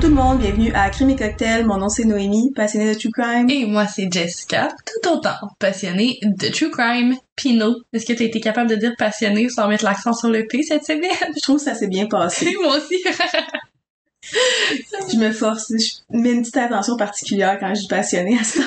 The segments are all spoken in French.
Bonjour tout le monde, bienvenue à Crime et Cocktail. Mon nom c'est Noémie, passionnée de true crime. Et moi, c'est Jessica, tout autant passionnée de true crime. Pino, est-ce que tu as été capable de dire passionnée sans mettre l'accent sur le P cette semaine? Je trouve que ça s'est bien passé. moi aussi. je me force, je mets une petite attention particulière quand je suis passionnée à ça.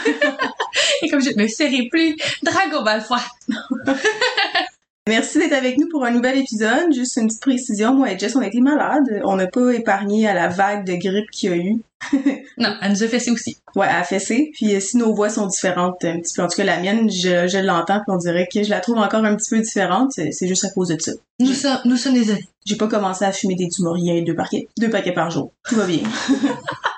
Et comme je ne serai plus Drago Malfoy. Merci d'être avec nous pour un nouvel épisode. Juste une petite précision, moi et Jess, on a été malades. On n'a pas épargné à la vague de grippe qu'il y a eu. non, elle nous a fessé aussi. Ouais, elle a fessé. Puis euh, si nos voix sont différentes un petit peu, en tout cas la mienne, je, je l'entends puis on dirait que je la trouve encore un petit peu différente. C'est juste à cause de ça. Nous sommes, nous sommes désolés. J'ai pas commencé à fumer des tumoriens deux paquets, deux paquets par jour. Tout va bien.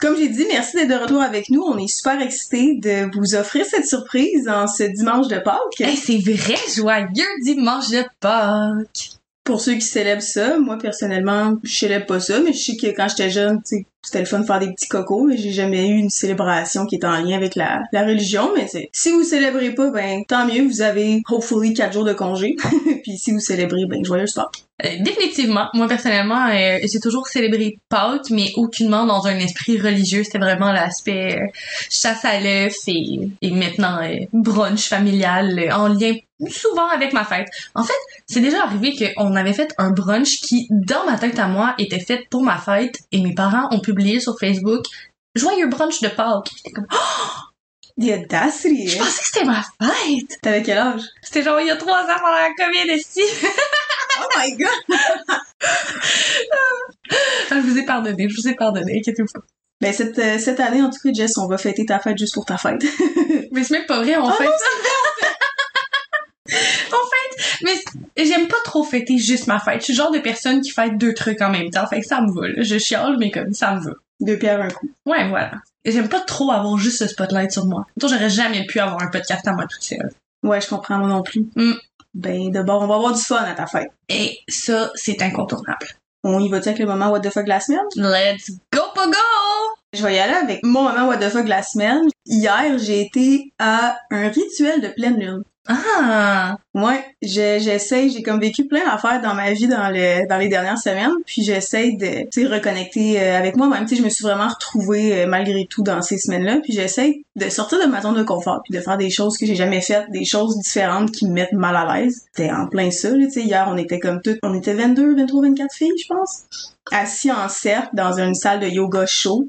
Comme j'ai dit, merci d'être de retour avec nous. On est super excités de vous offrir cette surprise en ce dimanche de Pâques. Hey, c'est vrai, joyeux dimanche de Pâques! Pour ceux qui célèbrent ça, moi personnellement, je célèbre pas ça, mais je sais que quand j'étais jeune, c'était le fun de faire des petits cocos, mais j'ai jamais eu une célébration qui est en lien avec la, la religion, mais c'est, si vous célébrez pas, ben, tant mieux, vous avez, hopefully, quatre jours de congé. Puis si vous célébrez, ben, joyeux Pâques. Euh, définitivement. Moi, personnellement, euh, j'ai toujours célébré Pâques, mais aucunement dans un esprit religieux. C'était vraiment l'aspect euh, chasse à l'œuf et, et maintenant euh, brunch familial euh, en lien souvent avec ma fête. En fait, c'est déjà arrivé qu'on avait fait un brunch qui, dans ma tête à moi, était fait pour ma fête et mes parents ont publié sur Facebook Joyeux brunch de Pâques. J'étais comme oh! The audacity! Je pensais que c'était ma fête! T'avais quel âge? C'était genre il y a trois ans pendant la COVID ici. Oh my god! je vous ai pardonné, je vous ai pardonné, inquiétez-vous pas. Ben cette, euh, cette année, en tout cas, Jess, on va fêter ta fête juste pour ta fête. mais c'est même pas vrai, on Oh fête non, En fait, mais j'aime pas trop fêter juste ma fête. Je suis le genre de personne qui fête deux trucs en même temps. Fait que ça me va, là. Je chiale, mais comme ça me va. Deux pierres un coup. Ouais, voilà. Et j'aime pas trop avoir juste ce spotlight sur moi. Toi, j'aurais jamais pu avoir un podcast à moi toute seule. Ouais, je comprends, moi non plus. Mm. Ben, d'abord, on va avoir du fun à ta fête. Et ça, c'est incontournable. On y va-tu avec le moment what the fuck de la semaine? Let's go, Pogo! Je vais y aller avec mon moment what the fuck de la semaine. Hier, j'ai été à un rituel de pleine lune. Ah! Ouais, je- j'essaye, j'ai comme vécu plein d'affaires dans ma vie dans le dans les dernières semaines, puis j'essaye de tu reconnecter euh, avec moi-même, tu je me suis vraiment retrouvée euh, malgré tout dans ces semaines-là, puis j'essaye de sortir de ma zone de confort puis de faire des choses que j'ai jamais faites, des choses différentes qui me mettent mal à l'aise. C'était en plein ça, tu sais hier on était comme toutes, on était 22, 23, 24 filles, je pense, assis en cercle dans une salle de yoga chaud.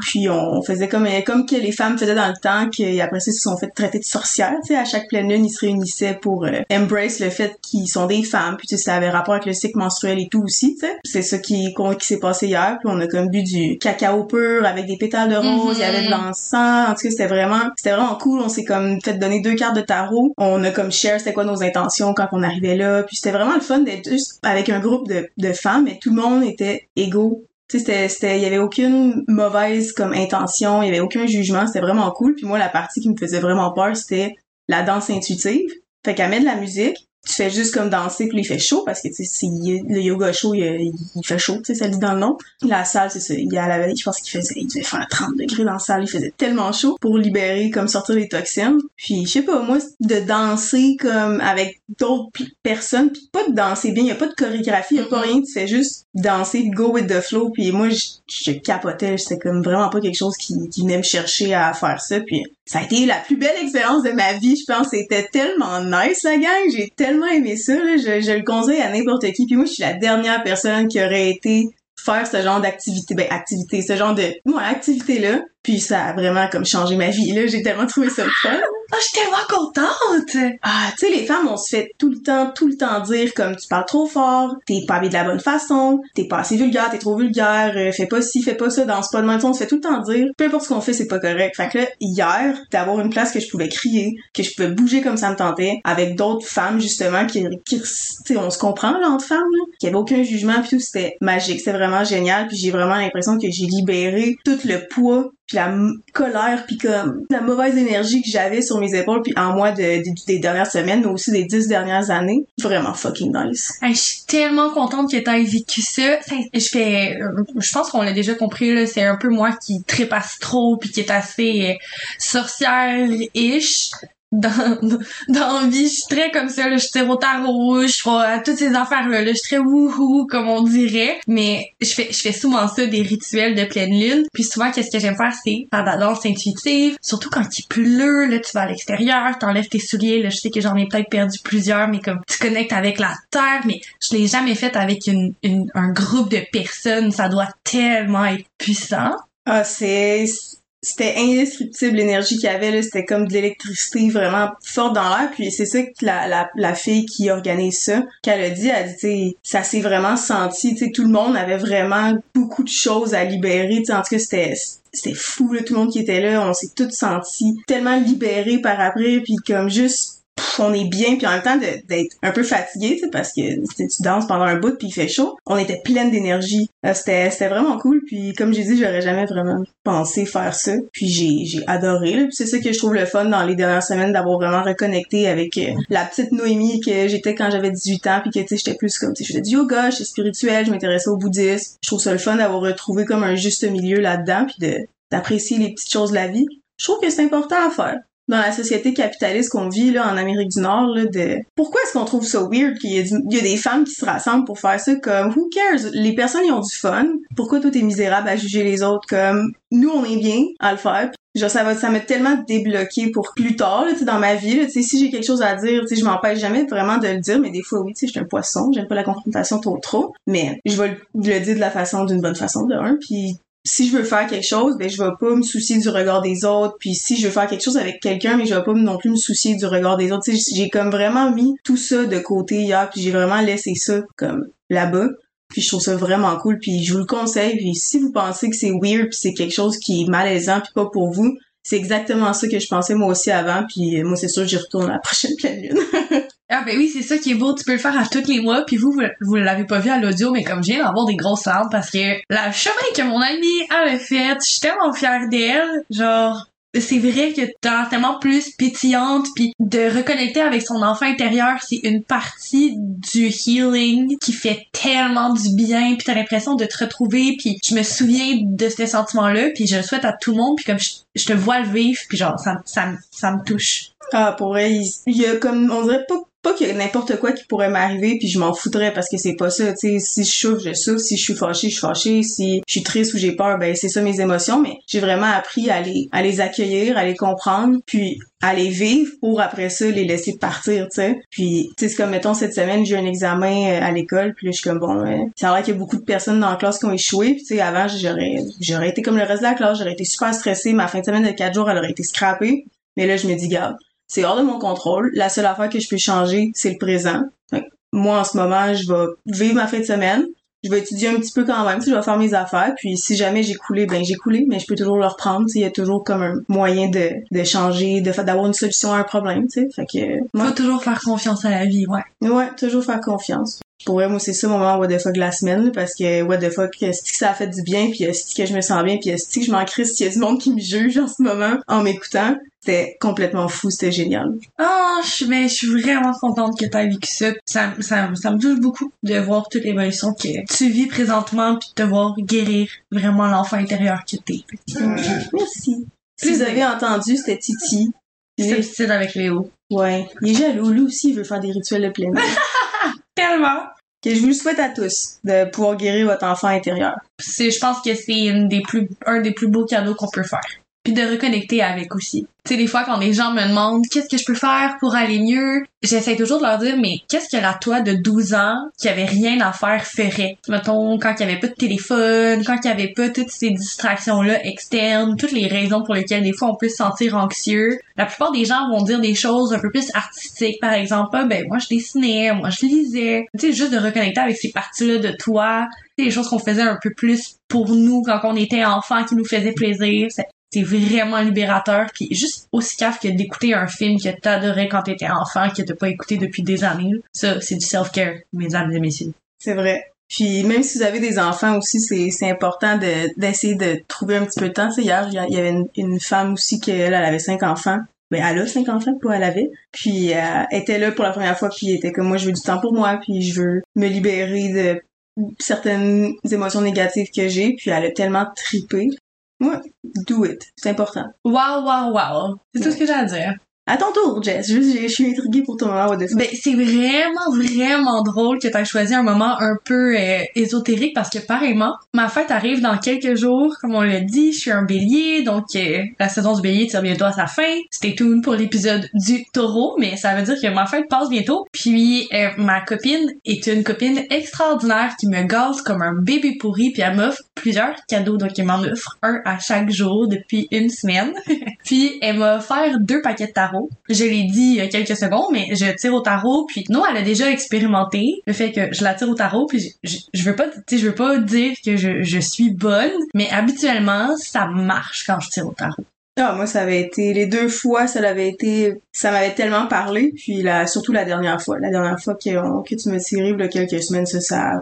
Puis on faisait comme comme que les femmes faisaient dans le temps, qu'après ça, ils se sont fait traiter de sorcières. Tu sais, à chaque pleine lune, ils se réunissaient pour euh, embrace le fait qu'ils sont des femmes. Puis tu sais, ça avait rapport avec le cycle menstruel et tout aussi. Tu sais, c'est ça qui qui s'est passé hier. Puis on a comme bu du cacao pur avec des pétales de rose. Il y avait de l'encens. En tout cas, c'était vraiment c'était vraiment cool. On s'est comme fait donner deux cartes de tarot. On a comme share c'était quoi nos intentions quand on arrivait là. Puis c'était vraiment le fun d'être juste avec un groupe de, de femmes. Mais tout le monde était égaux tu sais, c'était, c'était, il y avait aucune mauvaise comme intention, il y avait aucun jugement, c'était vraiment cool. Puis moi, la partie qui me faisait vraiment peur, c'était la danse intuitive. Fait qu'elle met de la musique, tu fais juste comme danser, puis il fait chaud parce que tu sais, le yoga chaud, il, il fait chaud, tu sais, ça le dit dans le nom. La salle, c'est ça, il y a la je pense qu'il faisait, il devait faire 30 degrés dans la salle, il faisait tellement chaud pour libérer, comme sortir les toxines. Puis je sais pas, moi, de danser comme avec d'autres personnes, puis pas de danser bien, il y a pas de chorégraphie, il y a pas Mhm. rien, tu fais juste danser, go with the flow, puis moi, je, je capotais, c'était comme vraiment pas quelque chose qui, qui venait me chercher à faire ça, puis ça a été la plus belle expérience de ma vie, je pense. C'était tellement nice, la gang. J'ai tellement aimé ça, là. Je, je le conseille à n'importe qui. Puis moi, je suis la dernière personne qui aurait été faire ce genre d'activité, ben, activité, ce genre de, ouais, activité-là. Puis ça a vraiment comme changé ma vie, là. J'ai tellement trouvé ça le fun. Oh, je suis tellement contente! Ah, tu sais, les femmes, on se fait tout le temps, tout le temps dire comme tu parles trop fort, t'es pas habillée de la bonne façon, t'es pas assez vulgaire, t'es trop vulgaire, euh, fais pas ci, fais pas ça, danse pas de même. On se fait tout le temps dire, peu importe ce qu'on fait, c'est pas correct. Fait que là, hier, d'avoir une place que je pouvais crier, que je pouvais bouger comme ça me tentait, avec d'autres femmes, justement, qui, qui tu sais, on se comprend, là, entre femmes, là, qu'il y avait aucun jugement, puis tout, c'était magique, c'était vraiment génial, puis j'ai vraiment l'impression que j'ai libéré tout le poids puis la colère puis comme la mauvaise énergie que j'avais sur mes épaules puis en moi de, de- des dernières semaines mais aussi des dix dernières années vraiment fucking nice Hey, je suis tellement contente que t'aies vécu. Ça, Je fais, euh, je pense qu'on l'a déjà compris là, c'est un peu moi qui trépasse trop puis qui est assez euh, sorcière-ish. Dans, dans vie, je suis très comme ça, là, je très au tarot je fais toutes ces affaires-là, là, je suis très wouhou, comme on dirait. Mais je fais, je fais souvent ça, des rituels de pleine lune. Puis souvent, qu'est-ce que j'aime faire, c'est faire de la danse intuitive. Surtout quand il pleut, là, tu vas à l'extérieur, t'enlèves tes souliers, là, je sais que j'en ai peut-être perdu plusieurs, mais comme tu connectes avec la terre, mais je l'ai jamais fait avec une, une, un groupe de personnes. Ça doit tellement être puissant. Ah, c'est c'était indescriptible l'énergie qu'il y avait là. C'était comme de l'électricité vraiment forte dans l'air. Puis c'est ça que la, la, la fille qui organise ça qu'elle a dit elle dit ça s'est vraiment senti tu tout le monde avait vraiment beaucoup de choses à libérer tu en tout cas c'était c'était fou là tout le monde qui était là. On s'est tous sentis tellement libérés par après puis comme juste on est bien puis en même temps d'être un peu fatigué parce que tu danses pendant un bout puis il fait chaud. On était pleine d'énergie. Euh, c'était vraiment cool puis comme j'ai dit j'aurais jamais vraiment pensé faire ça. Puis j'ai adoré c'est ça que je trouve le fun dans les dernières semaines d'avoir vraiment reconnecté avec euh, la petite Noémie que j'étais quand j'avais 18 ans puis que tu sais j'étais plus comme tu sais je faisais du yoga j'étais spirituel je m'intéressais au bouddhisme. Je trouve ça le fun d'avoir retrouvé comme un juste milieu là-dedans puis d'apprécier les petites choses de la vie. Je trouve que c'est important à faire dans la société capitaliste qu'on vit là en Amérique du Nord là de pourquoi est-ce qu'on trouve ça weird qu'il y, a des femmes qui se rassemblent pour faire ça comme who cares? Les personnes y ont du fun. Pourquoi toi t'es misérable à juger les autres comme nous on est bien à le faire? Genre ça va ça m'a tellement débloqué pour plus tard là, dans ma vie là, si j'ai quelque chose à dire je m'empêche jamais vraiment de le dire mais des fois oui tu sais je suis un poisson j'aime pas la confrontation trop trop mais je vais le, dire de la façon d'une bonne façon de un puis si je veux faire quelque chose, ben je vais pas me soucier du regard des autres. Puis si je veux faire quelque chose avec quelqu'un, mais je vais pas non plus me soucier du regard des autres. j'ai comme vraiment mis tout ça de côté hier, puis j'ai vraiment laissé ça comme là-bas. Puis je trouve ça vraiment cool, puis je vous le conseille. Puis si vous pensez que c'est weird, puis c'est quelque chose qui est malaisant, puis pas pour vous, c'est exactement ça que je pensais moi aussi avant. Puis moi c'est sûr j'y retourne la prochaine pleine lune. Ah ben oui, c'est ça qui est beau, tu peux le faire à tous les mois, puis vous, vous, l'avez pas vu à l'audio, mais comme je viens d'avoir des grosses larmes parce que la chemin que mon amie a fait, je suis tellement fière d'elle, genre c'est vrai que t'as tellement plus pétillante puis de reconnecter avec son enfant intérieur c'est une partie du healing qui fait tellement du bien puis t'as l'impression de te retrouver puis je me souviens de ce sentiment là puis je le souhaite à tout le monde puis comme je, te vois le vivre puis genre ça, ça, ça me touche. Ah pour elle il y a comme on dirait pas pas qu'il y a n'importe quoi qui pourrait m'arriver puis je m'en foutrais parce que c'est pas ça tu sais. Si je souffre je souffre. Si je suis fâchée je suis fâchée. Si je suis triste ou j'ai peur ben c'est ça mes émotions. Mais j'ai vraiment appris à les à les accueillir à les comprendre puis à les vivre pour après ça les laisser partir tu sais. Puis tu sais c'est comme mettons cette semaine j'ai un examen euh, à l'école puis là je suis comme bon ouais, ça a l'air qu'il y a beaucoup de personnes dans la classe qui ont échoué. Puis tu sais avant j'aurais j'aurais été comme le reste de la classe. J'aurais été super stressée. Ma fin de semaine de quatre jours elle aurait été scrappée. Mais là je me dis garde c'est hors de mon contrôle. La seule affaire que je peux changer, c'est le présent. moi, en ce moment, je vais vivre ma fin de semaine. Je vais étudier un petit peu quand même, je vais faire mes affaires. Puis si jamais j'ai coulé, ben j'ai coulé, mais je peux toujours le reprendre. Il y a toujours comme un moyen de, de changer, de d'avoir une solution à un problème. sais. Fait que moi, faut toujours faire confiance à la vie, ouais. Ouais, toujours faire confiance. Pour vrai, moi, c'est ça mon moment what the fuck de la semaine, parce que what the fuck, que ça a fait du bien, puis est-ce que je me sens bien, puis est-ce que je m'en crie s'il y a du monde qui me juge en ce moment en m'écoutant? C'était complètement fou, c'était génial. Oh, je, mais je suis vraiment contente que tu aies vécu ça. Ça, ça. ça me touche beaucoup de voir toute l'évolution que tu vis présentement, puis de te voir guérir vraiment l'enfant intérieur que t'es. Merci. Si vous avez entendu, c'était Titi. C'est avec Léo. Ouais. Il est jaloux. Lui aussi, il veut faire des rituels de plein Tellement. Que je vous souhaite à tous de pouvoir guérir votre enfant intérieur. C'est, je pense que c'est une des plus, un des plus beaux cadeaux qu'on peut faire puis de reconnecter avec aussi. Tu sais, des fois, quand les gens me demandent qu'est-ce que je peux faire pour aller mieux, j'essaie toujours de leur dire, mais qu'est-ce que la toi de 12 ans qui avait rien à faire ferait? Mettons, quand il y avait pas de téléphone, quand il y avait pas toutes ces distractions-là externes, toutes les raisons pour lesquelles des fois on peut se sentir anxieux. La plupart des gens vont dire des choses un peu plus artistiques, par exemple, ah, ben, moi je dessinais, moi je lisais. Tu sais, juste de reconnecter avec ces parties-là de toi, des choses qu'on faisait un peu plus pour nous quand on était enfant qui nous faisait plaisir c'est vraiment libérateur puis juste aussi caf que d'écouter un film que t'adorais quand t'étais enfant que t'as pas écouté depuis des années ça c'est du self care mesdames et messieurs. C'est vrai. Puis même si vous avez des enfants aussi c'est important de d'essayer de trouver un petit peu de temps. Hier il y avait une, femme aussi qui elle, avait cinq enfants. Mais ben, elle a cinq enfants pas elle avait. Puis euh, elle était là pour la première fois puis elle était comme moi je veux du temps pour moi puis je veux me libérer de certaines émotions négatives que j'ai. Puis elle a tellement tripé Ouais, do it. C'est important. Wow, wow, wow. C'est tout ce que j'ai à dire. À ton tour, Jess. Juste, je suis intriguée pour ton moment fuck. Ben, c'est vraiment, vraiment drôle que t'aies choisi un moment un peu euh, ésotérique parce que pareillement, ma fête arrive dans quelques jours, comme on l'a dit, je suis un bélier, donc euh, la saison du bélier tire bientôt à sa fin. C'était tout pour l'épisode du taureau, mais ça veut dire que ma fête passe bientôt. Puis euh, ma copine est une copine extraordinaire qui me gaze comme un bébé pourri, puis elle m'offre plusieurs cadeaux, donc elle m'en offre un à chaque jour depuis une semaine. puis elle m'a offert deux paquets de tarot. Je l'ai dit il y a quelques secondes, mais je tire au tarot, puis non, elle a déjà expérimenté le fait que je la tire au tarot, puis je, veux pas, tu je veux pas dire que je, suis bonne, mais habituellement, ça marche quand je tire au tarot. Ah, moi, ça avait été, les deux fois, ça l'avait été, ça m'avait tellement parlé, puis surtout la dernière fois. La dernière fois que, tu me tiré, il y a quelques semaines, ça, ça,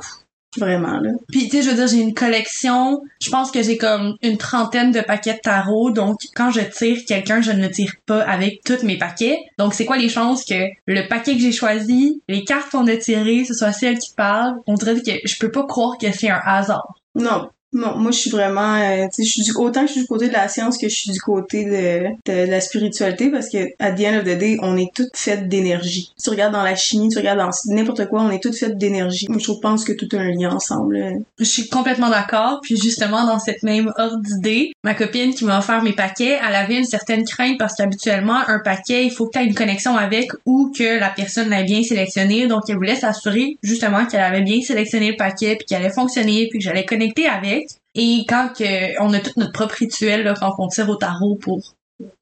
vraiment, là. Puis tu sais, je veux dire, j'ai une collection. Je pense que j'ai comme une trentaine de paquets de tarot. Donc, quand je tire quelqu'un, je ne le tire pas avec tous mes paquets. Donc, c'est quoi les chances que le paquet que j'ai choisi, les cartes qu'on a tirées, ce soit celles qui parlent? On dirait que je peux pas croire que c'est un hasard. Non. Moi je suis vraiment, euh, je suis du, autant je suis du côté de la science que je suis du côté de, de, la spiritualité parce que at the end of the day, on est toutes faites d'énergie. Tu regardes dans la chimie, tu regardes dans n'importe quoi, on est toutes faites d'énergie. Je pense que tout a un lien ensemble. Je suis complètement d'accord. Puis justement dans cette même ordre d'idée, ma copine qui m'a offert mes paquets, elle avait une certaine crainte parce qu'habituellement un paquet, il faut que tu aies une connexion avec ou que la personne l'a bien sélectionné. Donc elle voulait s'assurer justement qu'elle avait bien sélectionné le paquet puis qu'elle allait fonctionner puis que j'allais connecter avec. Et quand que, on a tout notre propre rituel là, quand on tire au tarot pour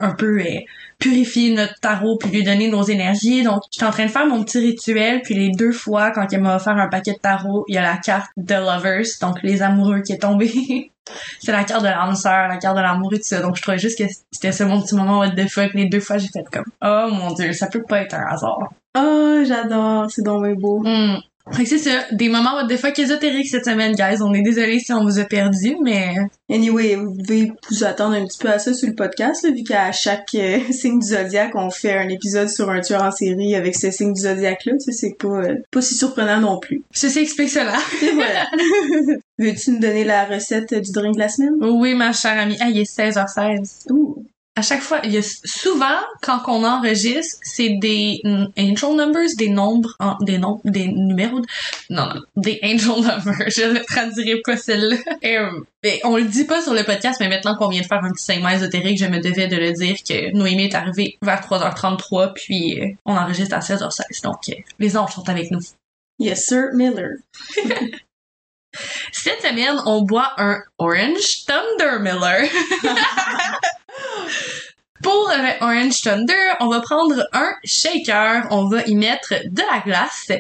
un peu euh, purifier notre tarot puis lui donner nos énergies. Donc, j'étais en train de faire mon petit rituel puis les deux fois quand elle m'a offert un paquet de tarot, il y a la carte The Lovers, donc les amoureux qui est tombée. c'est la carte de l'âme sœur, la carte de l'amour et tout ça. Donc, je trouvais juste que c'était ce mon petit moment what the fuck. Les deux fois, j'ai fait comme, oh mon dieu, ça peut pas être un hasard. Oh, j'adore, c'est donc beau. Hmm. Fait que c'est ça, des moments what the fuck ésotériques cette semaine, guys. On est désolé si on vous a perdu, mais... Anyway, vous pouvez vous attendre un petit peu à ça sur le podcast, là, vu qu'à chaque euh, signe du zodiaque, on fait un épisode sur un tueur en série avec ce signe du zodiaque-là. Tu sais, c'est pas, euh, pas si surprenant non plus. Ceci explique cela. Et voilà. Veux-tu nous donner la recette du drink de la semaine? oui, ma chère amie. Ah, il est 16h16. Ouh. À chaque fois, il y a souvent quand on enregistre, c'est des angel numbers, des nombres, en- des nombres, des numéros, de- non, non, des angel numbers. Je ne traduirai pas celle-là. Euh, mais on le dit pas sur le podcast, mais maintenant qu'on vient de faire un petit segment ésotérique, je me devais de le dire que Noémie est arrivée vers 3h33, puis euh, on enregistre à 16h16. Donc, euh, les anges sont avec nous. Yes, sir, Miller. Cette semaine, on boit un Orange Thunder Miller. Pour le Orange Thunder, on va prendre un shaker, on va y mettre de la glace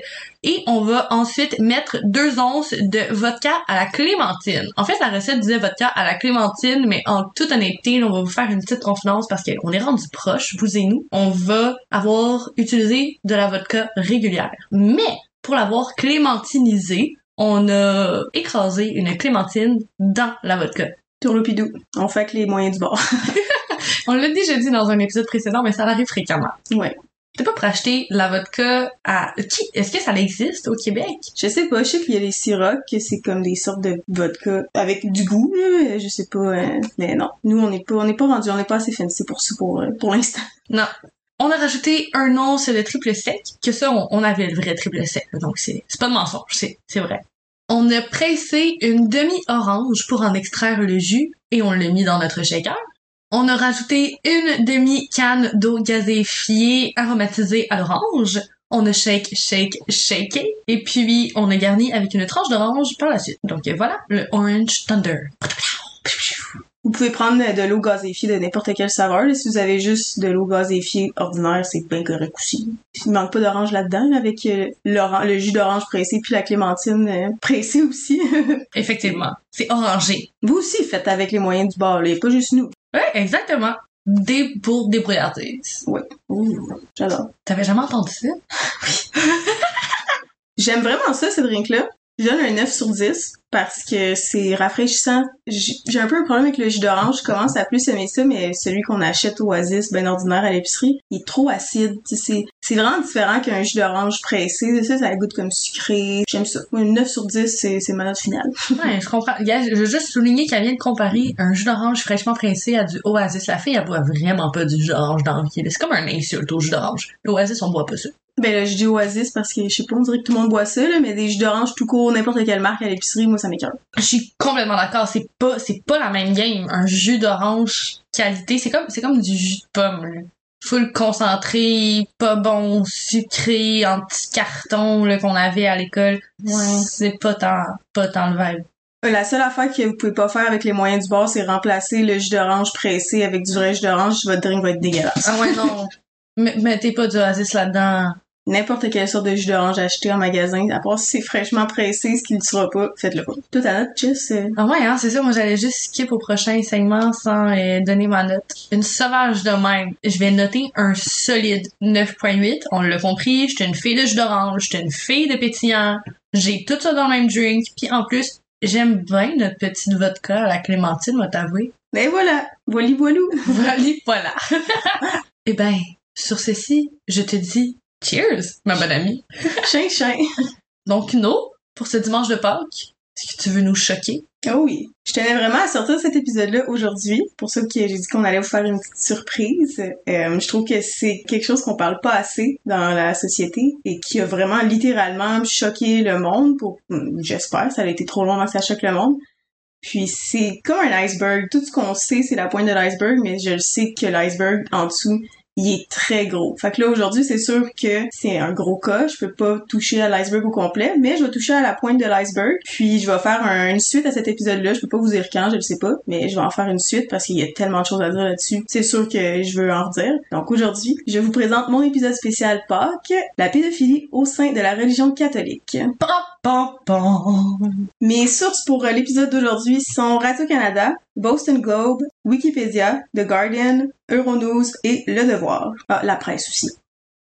et on va ensuite mettre deux onces de vodka à la clémentine. En fait, la recette disait vodka à la clémentine, mais en toute honnêteté, on va vous faire une petite confidence parce qu'on est rendu proche, vous et nous. On va avoir utilisé de la vodka régulière. Mais, pour l'avoir clémentinisé, on a écrasé une clémentine dans la vodka. Tourlopidou. On fait avec les moyens du bord. On l'a déjà dit dans un épisode précédent, mais ça arrive fréquemment. ouais. T'es pas pour acheter la vodka à... Qui... Est-ce que ça existe au Québec? Je sais pas, je sais qu'il y a les sirops, que c'est comme des sortes de vodka avec du goût, je sais pas, euh, mais non. Nous, on n'est pas, on n'est pas rendu, on n'est pas assez fancy pour ça pour, euh, pour l'instant. Non. On a rajouté un once de triple sec, que ça, on, avait le vrai triple sec, donc c'est pas de mensonge, c'est c'est vrai. On a pressé une demi-orange pour en extraire le jus et on l'a mis dans notre shaker. On a rajouté une demi-canne d'eau gazéfiée aromatisée à l'orange. On a shake, shake, shaké. Et puis, on a garni avec une tranche d'orange par la suite. Donc voilà, le Orange Thunder. Vous pouvez prendre de l'eau gazéfiée de n'importe quelle saveur. Si vous avez juste de l'eau gazéfiée ordinaire, c'est bien correct aussi. Il manque pas d'orange là-dedans, là, avec euh, le jus d'orange pressé puis la clémentine euh, pressée aussi. Effectivement. C'est orangé. vous aussi, faites avec les moyens du bord, là, pas juste nous. Ouais, exactement. Des pour débrouillardise. Ouh, j'adore. T'avais jamais entendu ça? J'aime vraiment ça, ce drink-là. Je donne un 9 sur 10 parce que c'est rafraîchissant. J'ai un peu un problème avec le jus d'orange. Je commence à plus aimer ça, mais celui qu'on achète au Oasis, ben ordinaire à l'épicerie, il est trop acide. C'est vraiment différent qu'un jus d'orange pressé. Ça, ça goûte comme sucré. J'aime ça. Un 9 sur 10, c'est ma note finale. Ouais, je comprends. Je veux juste souligner qu'elle vient de comparer un jus d'orange fraîchement pressé à du Oasis. La fille, elle boit vraiment pas du jus d'orange dans vie. C'est comme un insulte au jus d'orange. L'Oasis, on boit pas ça. Ben là, je dis Oasis parce que, je sais pas, on dirait que tout le monde boit ça, là, mais des jus d'orange tout court, n'importe quelle marque à l'épicerie, moi, ça m'écoeure. Je suis complètement d'accord. C'est pas, c'est pas la même game. Un jus d'orange qualité, c'est comme, c'est comme du jus de pomme, là. Full concentré, pas bon, sucré, en petit carton, là, qu'on avait à l'école. C'est pas tant, pas tant le vibe. Euh, La seule affaire que vous pouvez pas faire avec les moyens du bord, c'est remplacer le jus d'orange pressé avec du vrai jus d'orange. Votre drink va être dégueulasse. Ah ouais, non. Mettez pas du Oasis là-dedans. N'importe quelle sorte de jus d'orange acheté en magasin, à part si c'est fraîchement pressé, ce qui ne sera pas, faites-le pas. Tout à note, Jess, euh, Ah ouais, hein, c'est ça. Moi, j'allais juste skip au prochain segment sans euh, donner ma note. Une sauvage de même. Je vais noter un solide 9.8. On l'a compris, j'étais une fille de jus d'orange, j'étais une fille de pétillant. J'ai tout ça dans le même drink. Puis en plus, j'aime bien notre petite vodka à la clémentine, moi t'avouer. Ben voilà, voili voilou. Voilà, voilà. Eh ben, sur ceci, je te dis cheers, ma bonne amie. Chien, chien. Donc, no, pour ce dimanche de Pâques, est-ce que tu veux nous choquer? Oh oui. Je tenais vraiment à sortir cet épisode-là aujourd'hui. Pour ça que j'ai dit qu'on allait vous faire une petite surprise. Euh, je trouve que c'est quelque chose qu'on parle pas assez dans la société et qui a vraiment littéralement choqué le monde. Pour, hum, j'espère, ça a été trop long avant que ça choque le monde. Puis c'est comme un iceberg. Tout ce qu'on sait, c'est la pointe de l'iceberg, mais je le sais que l'iceberg en dessous, il est très gros. Fait que là, aujourd'hui, c'est sûr que c'est un gros cas. Je peux pas toucher à l'iceberg au complet, mais je vais toucher à la pointe de l'iceberg. Puis je vais faire un- une suite à cet épisode-là. Je peux pas vous dire quand, je le sais pas, mais je vais en faire une suite parce qu'il y a tellement de choses à dire là-dessus. C'est sûr que je veux en redire. Donc aujourd'hui, je vous présente mon épisode spécial Pâques, la pédophilie au sein de la religion catholique. Pam, pam, pam. Mes sources pour euh, l'épisode d'aujourd'hui sont Radio-Canada, Boston Globe, Wikipédia, The Guardian, Euronews et Le Devoir. Ah, la presse aussi.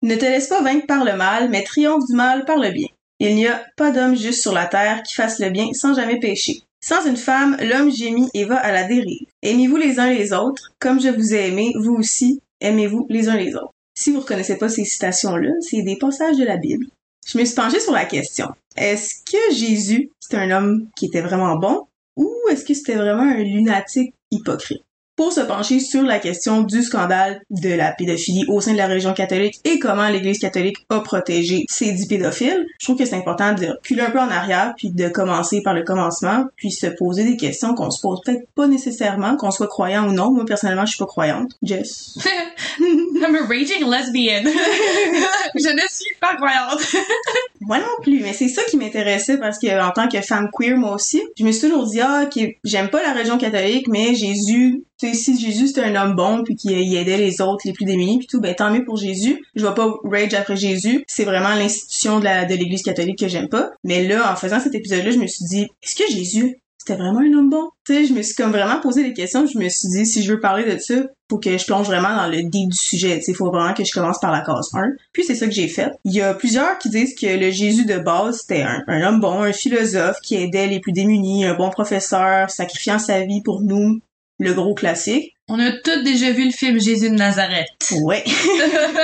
Ne te laisse pas vaincre par le mal, mais triomphe du mal par le bien. Il n'y a pas d'homme juste sur la terre qui fasse le bien sans jamais pécher. Sans une femme, l'homme gémit et va à la dérive. Aimez-vous les uns les autres, comme je vous ai aimé, vous aussi, aimez-vous les uns les autres. Si vous reconnaissez pas ces citations-là, c'est des passages de la Bible. Je me suis penchée sur la question. Est-ce que Jésus, c'était un homme qui était vraiment bon ou est-ce que c'était vraiment un lunatique hypocrite? Pour se pencher sur la question du scandale de la pédophilie au sein de la religion catholique et comment l'Église catholique a protégé ces dix pédophiles, je trouve que c'est important de reculer un peu en arrière puis de commencer par le commencement puis se poser des questions qu'on se pose peut-être pas nécessairement, qu'on soit croyant ou non. Moi, personnellement, je suis pas croyante. Jess? I'm a raging lesbian. je ne suis pas croyante. Moi non plus, mais c'est ça qui m'intéressait parce que en tant que femme queer, moi aussi, je me suis toujours dit ah j'aime pas la religion catholique, mais Jésus, sais si Jésus c'était un homme bon puis qu'il il aidait les autres, les plus démunis puis tout, ben tant mieux pour Jésus. Je vais pas rage après Jésus, c'est vraiment l'institution de l'Église catholique que j'aime pas. Mais là, en faisant cet épisode-là, je me suis dit est-ce que Jésus c'était vraiment un homme bon? Tu sais, je me suis comme vraiment posé des questions. Je me suis dit, si je veux parler de ça, faut que je plonge vraiment dans le deep du sujet. Tu faut vraiment que je commence par la case 1. Puis c'est ça que j'ai fait. Il y a plusieurs qui disent que le Jésus de base, c'était un homme bon, un philosophe qui aidait les plus démunis, un bon professeur, sacrifiant sa vie pour nous. Le gros classique. On a tous déjà vu le film Jésus de Nazareth. Ouais.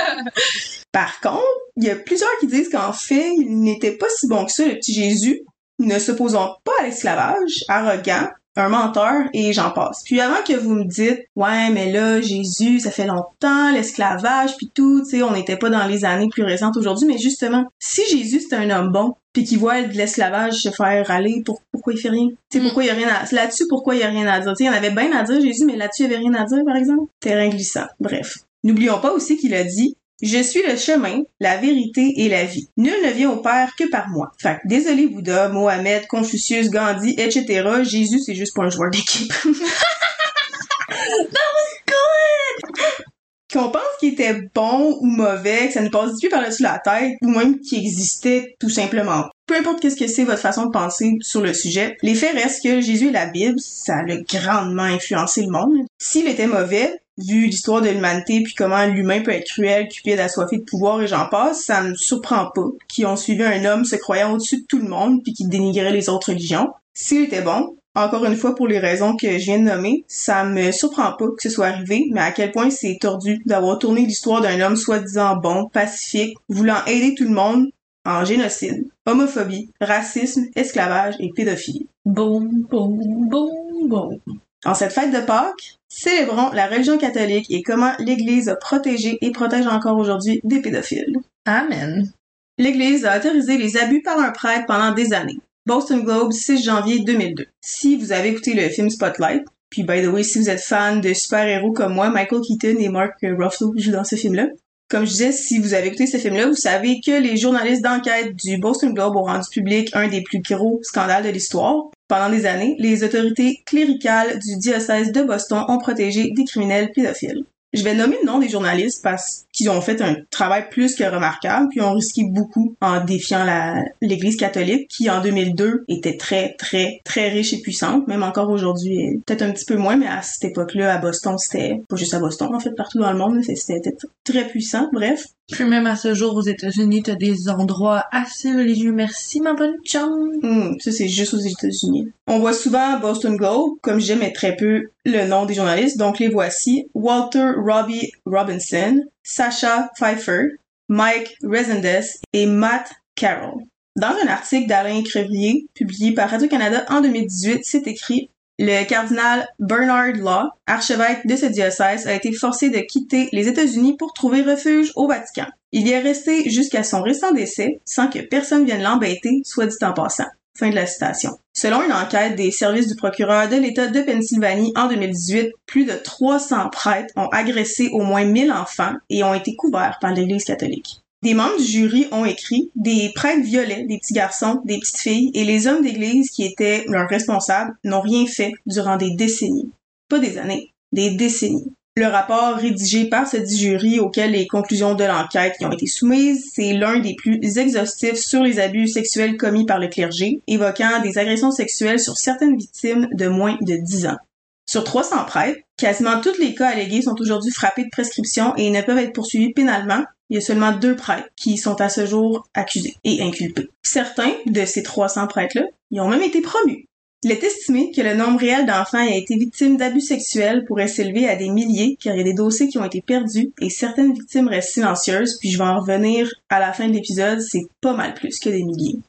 Par contre, il y a plusieurs qui disent qu'en fait, il n'était pas si bon que ça, le petit Jésus, ne s'opposant pas à l'esclavage, arrogant, un menteur et j'en passe. Puis avant que vous me dites ouais mais là Jésus ça fait longtemps l'esclavage puis tout tu sais on n'était pas dans les années plus récentes aujourd'hui mais justement si Jésus c'était un homme bon puis qu'il voit de l'esclavage se faire aller pour, pourquoi il fait rien tu sais Mm. pourquoi il y a rien à là-dessus pourquoi il y a rien à dire tu sais il y en avait bien à dire Jésus mais là-dessus il y avait rien à dire par exemple terrain glissant bref n'oublions pas aussi qu'il a dit je suis le chemin, la vérité et la vie. Nul ne vient au Père que par moi. Fait que désolé Bouddha, Mohamed, Confucius, Gandhi, etc. Jésus, c'est juste pas un joueur d'équipe. Qu'on pense qu'il était bon ou mauvais, que ça nous passe du par-dessus la tête, ou même qu'il existait tout simplement. Peu importe qu'est-ce que c'est votre façon de penser sur le sujet, les faits restent que Jésus et la Bible, ça a grandement influencé le monde. S'il était mauvais, vu l'histoire de l'humanité puis comment l'humain peut être cruel, cupide, assoiffé de pouvoir et j'en passe, ça me surprend pas qui ont suivi un homme se croyant au-dessus de tout le monde puis qui dénigrait les autres religions. S'il était bon, encore une fois pour les raisons que je viens de nommer, ça me surprend pas que ce soit arrivé, mais à quel point c'est tordu d'avoir tourné l'histoire d'un homme soi-disant bon, pacifique, voulant aider tout le monde en génocide, homophobie, racisme, esclavage et pédophilie. Boum, boum, boum, boum. En cette fête de Pâques, célébrons la religion catholique et comment l'Église a protégé et protège encore aujourd'hui des pédophiles. Amen. L'Église a autorisé les abus par un prêtre pendant des années. Boston Globe, 6 janvier 2002. Si vous avez écouté le film Spotlight, puis by the way, si vous êtes fan de super-héros comme moi, Michael Keaton et Mark Ruffalo jouent dans ce film-là. Comme je disais, si vous avez écouté ce film-là, vous savez que les journalistes d'enquête du Boston Globe ont rendu public un des plus gros scandales de l'histoire. Pendant des années, les autorités cléricales du diocèse de Boston ont protégé des criminels pédophiles. Je vais nommer le nom des journalistes parce qu'ils ont fait un travail plus que remarquable, puis ont risqué beaucoup en défiant l'Église catholique, qui en 2002 était très, très, très riche et puissante, même encore aujourd'hui, peut-être un petit peu moins, mais à cette époque-là, à Boston, c'était pas juste à Boston, en fait, partout dans le monde, c'était très puissant. Bref, Puis même à ce jour, aux États-Unis, t'as des endroits assez religieux. Merci, ma bonne chum. Hmm, ça, c'est juste aux États-Unis. On voit souvent Boston Globe, comme je disais, mais très peu le nom des journalistes. Donc, les voici. Walter Robbie Robinson, Sasha Pfeiffer, Mike Resendez et Matt Carroll. Dans un article d'Alain Crevrier, publié par Radio-Canada en 2018, c'est écrit le cardinal Bernard Law, archevêque de ce diocèse, a été forcé de quitter les États-Unis pour trouver refuge au Vatican. Il y est resté jusqu'à son récent décès sans que personne vienne l'embêter, soit dit en passant. Fin de la citation. Selon une enquête des services du procureur de l'État de Pennsylvanie en 2018, plus de 300 prêtres ont agressé au moins 1000 enfants et ont été couverts par l'Église catholique. Des membres du jury ont écrit des prêtres violaient des petits garçons, des petites filles et les hommes d'église qui étaient leurs responsables n'ont rien fait durant des décennies. Pas des années, des décennies. Le rapport rédigé par ce jury auquel les conclusions de l'enquête y ont été soumises, c'est l'un des plus exhaustifs sur les abus sexuels commis par le clergé, évoquant des agressions sexuelles sur certaines victimes de moins de 10 ans. Sur 300 prêtres, quasiment tous les cas allégués sont aujourd'hui frappés de prescription et ne peuvent être poursuivis pénalement. Il y a seulement deux prêtres qui sont à ce jour accusés et inculpés. Certains de ces 300 prêtres-là, ils ont même été promus. Il est estimé que le nombre réel d'enfants ayant été victimes d'abus sexuels pourrait s'élever à des milliers car il y a des dossiers qui ont été perdus et certaines victimes restent silencieuses, puis je vais en revenir à la fin de l'épisode, c'est pas mal plus que des milliers.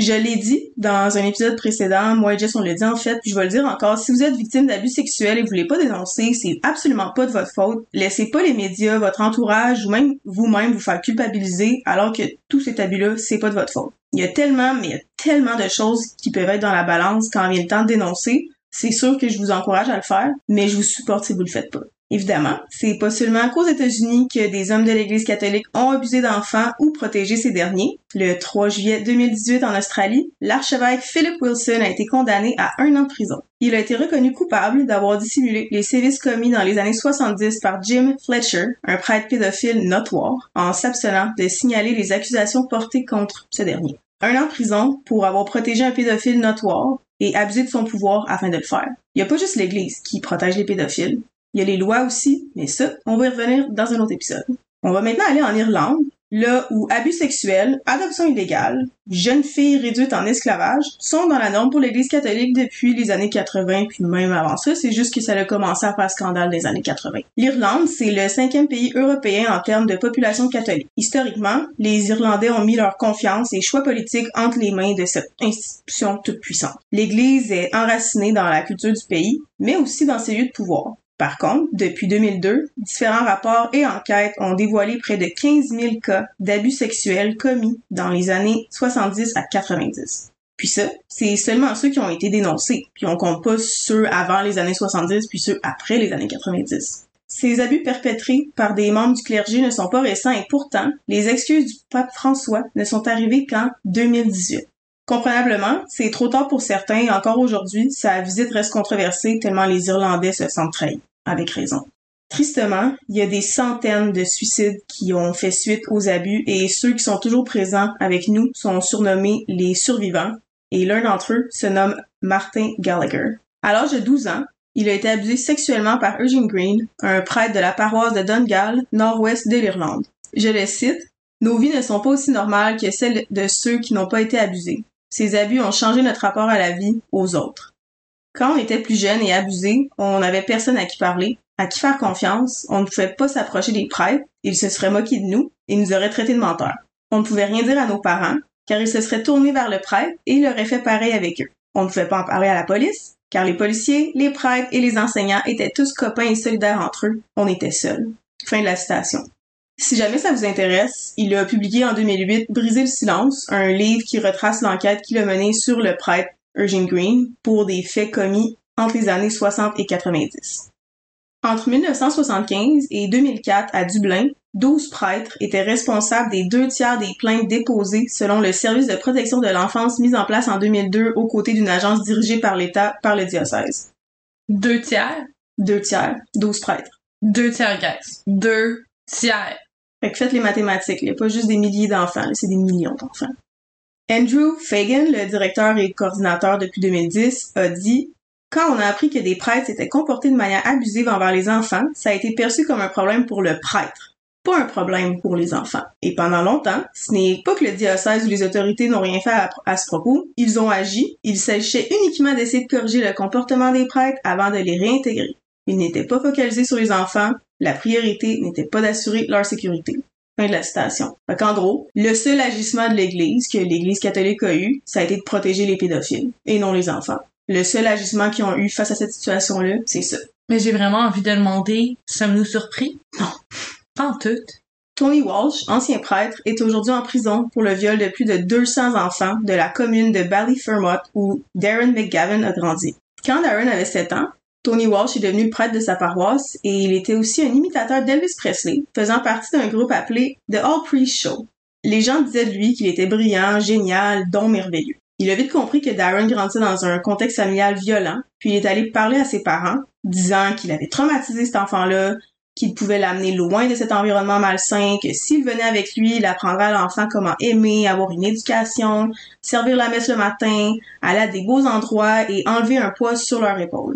Je l'ai dit dans un épisode précédent, moi et Jess on l'a dit en fait, puis je vais le dire encore, si vous êtes victime d'abus sexuels et vous voulez pas dénoncer, c'est absolument pas de votre faute. Laissez pas les médias, votre entourage ou même vous-même vous faire culpabiliser alors que tous ces abus-là, c'est pas de votre faute. Il y a tellement, mais il y a tellement de choses qui peuvent être dans la balance quand vient le temps de dénoncer. C'est sûr que je vous encourage à le faire, mais je vous supporte si vous le faites pas. Évidemment, c'est pas seulement qu'aux États-Unis que des hommes de l'Église catholique ont abusé d'enfants ou protégé ces derniers. Le 3 juillet 2018 en Australie, l'archevêque Philip Wilson a été condamné à un an de prison. Il a été reconnu coupable d'avoir dissimulé les sévices commis dans les années 70 par Jim Fletcher, un prêtre pédophile notoire, en s'abstenant de signaler les accusations portées contre ce dernier. Un an de prison pour avoir protégé un pédophile notoire et abusé de son pouvoir afin de le faire. Il n'y a pas juste l'Église qui protège les pédophiles. Il y a les lois aussi, mais ça, on va y revenir dans un autre épisode. On va maintenant aller en Irlande, là où abus sexuels, adoption illégale, jeunes filles réduites en esclavage sont dans la norme pour l'Église catholique depuis les années 80, puis même avant ça, c'est juste que ça a commencé à faire scandale des années 80. L'Irlande, c'est le cinquième pays européen en termes de population catholique. Historiquement, les Irlandais ont mis leur confiance et choix politiques entre les mains de cette institution toute puissante. L'Église est enracinée dans la culture du pays, mais aussi dans ses lieux de pouvoir. Par contre, depuis 2002, différents rapports et enquêtes ont dévoilé près de 15 000 cas d'abus sexuels commis dans les années 70 à 90. Puis ça, c'est seulement ceux qui ont été dénoncés, puis on compte pas ceux avant les années 70 puis ceux après les années 90. Ces abus perpétrés par des membres du clergé ne sont pas récents et pourtant, les excuses du pape François ne sont arrivées qu'en 2018. Comprenablement, c'est trop tard pour certains et encore aujourd'hui, sa visite reste controversée tellement les Irlandais se sentent trahis avec raison. Tristement, il y a des centaines de suicides qui ont fait suite aux abus et ceux qui sont toujours présents avec nous sont surnommés les survivants et l'un d'entre eux se nomme Martin Gallagher. À l'âge de 12 ans, Il a été abusé sexuellement par Eugene Green, un prêtre de la paroisse de Donegal, nord-ouest de l'Irlande. Je le cite, Nos vies ne sont pas aussi normales que celles de ceux qui n'ont pas été abusés. Ces abus ont changé notre rapport à la vie, aux autres. Quand on était plus jeune et abusé, on n'avait personne à qui parler, à qui faire confiance, on ne pouvait pas s'approcher des prêtres, ils se seraient moqués de nous et nous auraient traités de menteurs. On ne pouvait rien dire à nos parents, car ils se seraient tournés vers le prêtre et il aurait fait pareil avec eux. On ne pouvait pas en parler à la police, car les policiers, les prêtres et les enseignants étaient tous copains et solidaires entre eux. On était seuls. Fin de la citation. Si jamais ça vous intéresse, il a publié en 2008 Briser le silence, un livre qui retrace l'enquête qu'il a menée sur le prêtre Eugene Green pour des faits commis entre les années 60 et 90. Entre 1975 et 2004 à Dublin, 12 prêtres étaient responsables des deux tiers des plaintes déposées selon le service de protection de l'enfance mis en place en 2002 aux côtés d'une agence dirigée par l'État par le diocèse. Deux tiers? Deux tiers, 12 prêtres. Deux tiers, guys. Deux tiers. Fait que faites les mathématiques, il n'y a pas juste des milliers d'enfants, c'est des millions d'enfants. Andrew Fagan, le directeur et coordinateur depuis 2010, a dit quand on a appris que des prêtres s'étaient comportés de manière abusive envers les enfants, ça a été perçu comme un problème pour le prêtre, pas un problème pour les enfants. Et pendant longtemps, ce n'est pas que le diocèse ou les autorités n'ont rien fait à, ce propos, ils ont agi, il s'agissait uniquement d'essayer de corriger le comportement des prêtres avant de les réintégrer. Ils n'étaient pas focalisés sur les enfants, la priorité n'était pas d'assurer leur sécurité. Fin de la citation. Fait en gros, le seul agissement de l'Église que l'Église catholique a eu, ça a été de protéger les pédophiles, et non les enfants. Le seul agissement qu'ils ont eu face à cette situation-là, c'est ça. Mais j'ai vraiment envie de demander, sommes-nous surpris? Non. Pas en tout. Tony Walsh, ancien prêtre, est aujourd'hui en prison pour le viol de plus de 200 enfants de la commune de Ballyfermot où Darren McGavin a grandi. Quand Darren avait 7 ans, Tony Walsh est devenu prêtre de sa paroisse et il était aussi un imitateur d'Elvis Presley, faisant partie d'un groupe appelé The All Priest Show. Les gens disaient de lui qu'il était brillant, génial, don merveilleux. Il a vite compris que Darren grandissait dans un contexte familial violent, puis il est allé parler à ses parents, disant qu'il avait traumatisé cet enfant-là, qu'il pouvait l'amener loin de cet environnement malsain, que s'il venait avec lui, il apprendrait à l'enfant comment aimer, avoir une éducation, servir la messe le matin, aller à des beaux endroits et enlever un poids sur leur épaule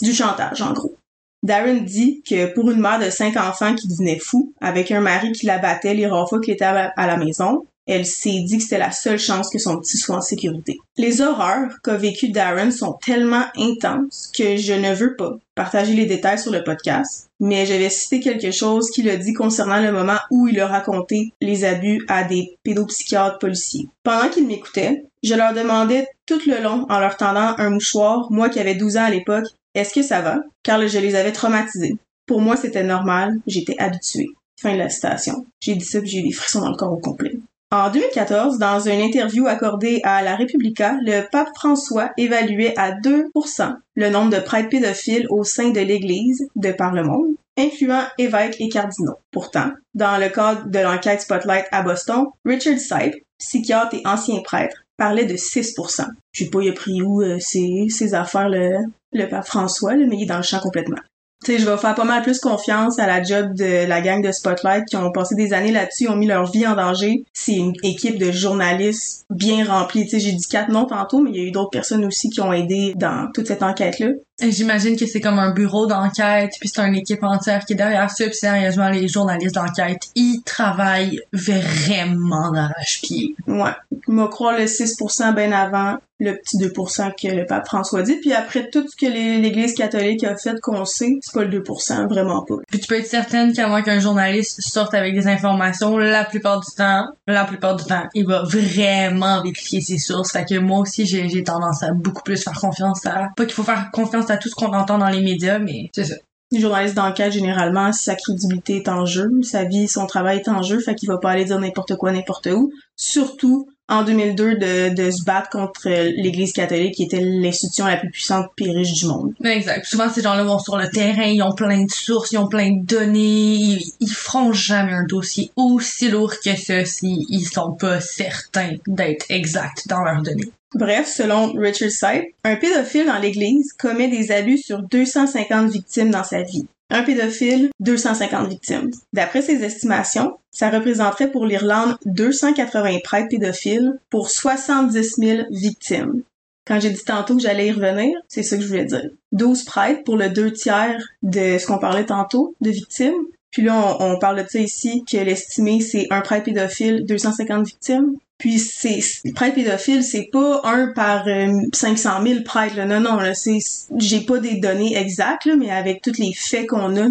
du chantage, en gros. Darren dit que pour une mère de cinq enfants qui devenait fou, avec un mari qui la battait les rares fois qu'il était à la maison, elle s'est dit que c'était la seule chance que son petit soit en sécurité. Les horreurs qu'a vécu Darren sont tellement intenses que je ne veux pas partager les détails sur le podcast, mais je vais citer quelque chose qu'il a dit concernant le moment où il a raconté les abus à des pédopsychiatres policiers. Pendant qu'ils m'écoutaient, je leur demandais tout le long en leur tendant un mouchoir, moi qui avais 12 ans à l'époque, est-ce que ça va? Car je les avais traumatisés. Pour moi, c'était normal, j'étais habituée. Fin de la citation. J'ai dit ça puis j'ai eu des frissons dans le corps au complet. En 2014, dans une interview accordée à La Repubblica, le pape François évaluait à 2% le nombre de prêtres pédophiles au sein de l'Église de par le monde, incluant évêques et cardinaux. Pourtant, dans le cadre de l'enquête Spotlight à Boston, Richard Sipe, psychiatre et ancien prêtre, parlait de 6%. Je sais pas, il a pris où euh, ces, affaires, le, le pape François, mais il est dans le champ complètement. Tu sais, je vais faire pas mal plus confiance à la job de la gang de Spotlight qui ont passé des années là-dessus, ont mis leur vie en danger. C'est une équipe de journalistes bien remplie. Tu sais, j'ai dit quatre noms tantôt, mais il y a eu d'autres personnes aussi qui ont aidé dans toute cette enquête-là. J'imagine que c'est comme un bureau d'enquête, puis c'est une équipe entière qui est derrière ça, puis sérieusement, les journalistes d'enquête, ils travaillent vraiment d'arrache-pied. Ouais. Moi, croire le 6% bien avant le petit 2% que le pape François dit, puis après tout ce que l'Église catholique a fait qu'on sait, c'est pas le 2%, vraiment pas. Puis tu peux être certaine qu'avant qu'un journaliste sorte avec des informations, la plupart du temps, la plupart du temps, il va vraiment vérifier ses sources. Fait que moi aussi, j'ai tendance à beaucoup plus faire confiance à... Pas qu'il faut faire confiance à tout ce qu'on entend dans les médias, mais c'est ça. Les journalistes d'enquête, généralement, sa crédibilité est en jeu, sa vie, son travail est en jeu, fait qu'il va pas aller dire n'importe quoi, n'importe où. Surtout en 2002 de, de se battre contre l'Église catholique qui était l'institution la plus puissante et riche du monde. Exact. Souvent ces gens-là vont sur le terrain, ils ont plein de sources, ils ont plein de données, ils, ils feront jamais un dossier aussi lourd que ça s'ils ils sont pas certains d'être exacts dans leurs données. Bref, selon Richard Sipe, un pédophile dans l'Église commet des abus sur 250 victimes dans sa vie un pédophile, 250 victimes. D'après ses estimations, ça représenterait pour l'Irlande 280 prêtres pédophiles pour 70 000 victimes. Quand j'ai dit tantôt que j'allais y revenir, c'est ça que je voulais dire. 12 prêtres pour le deux tiers de ce qu'on parlait tantôt, de victimes. Puis là, on, parle de ça ici, que l'estimé, c'est un prêtre pédophile, 250 victimes. Puis c'est prêtre pédophile, c'est pas un par 500 000 prêtres. Là. Non, non, là, c'est j'ai pas des données exactes, mais avec tous les faits qu'on a,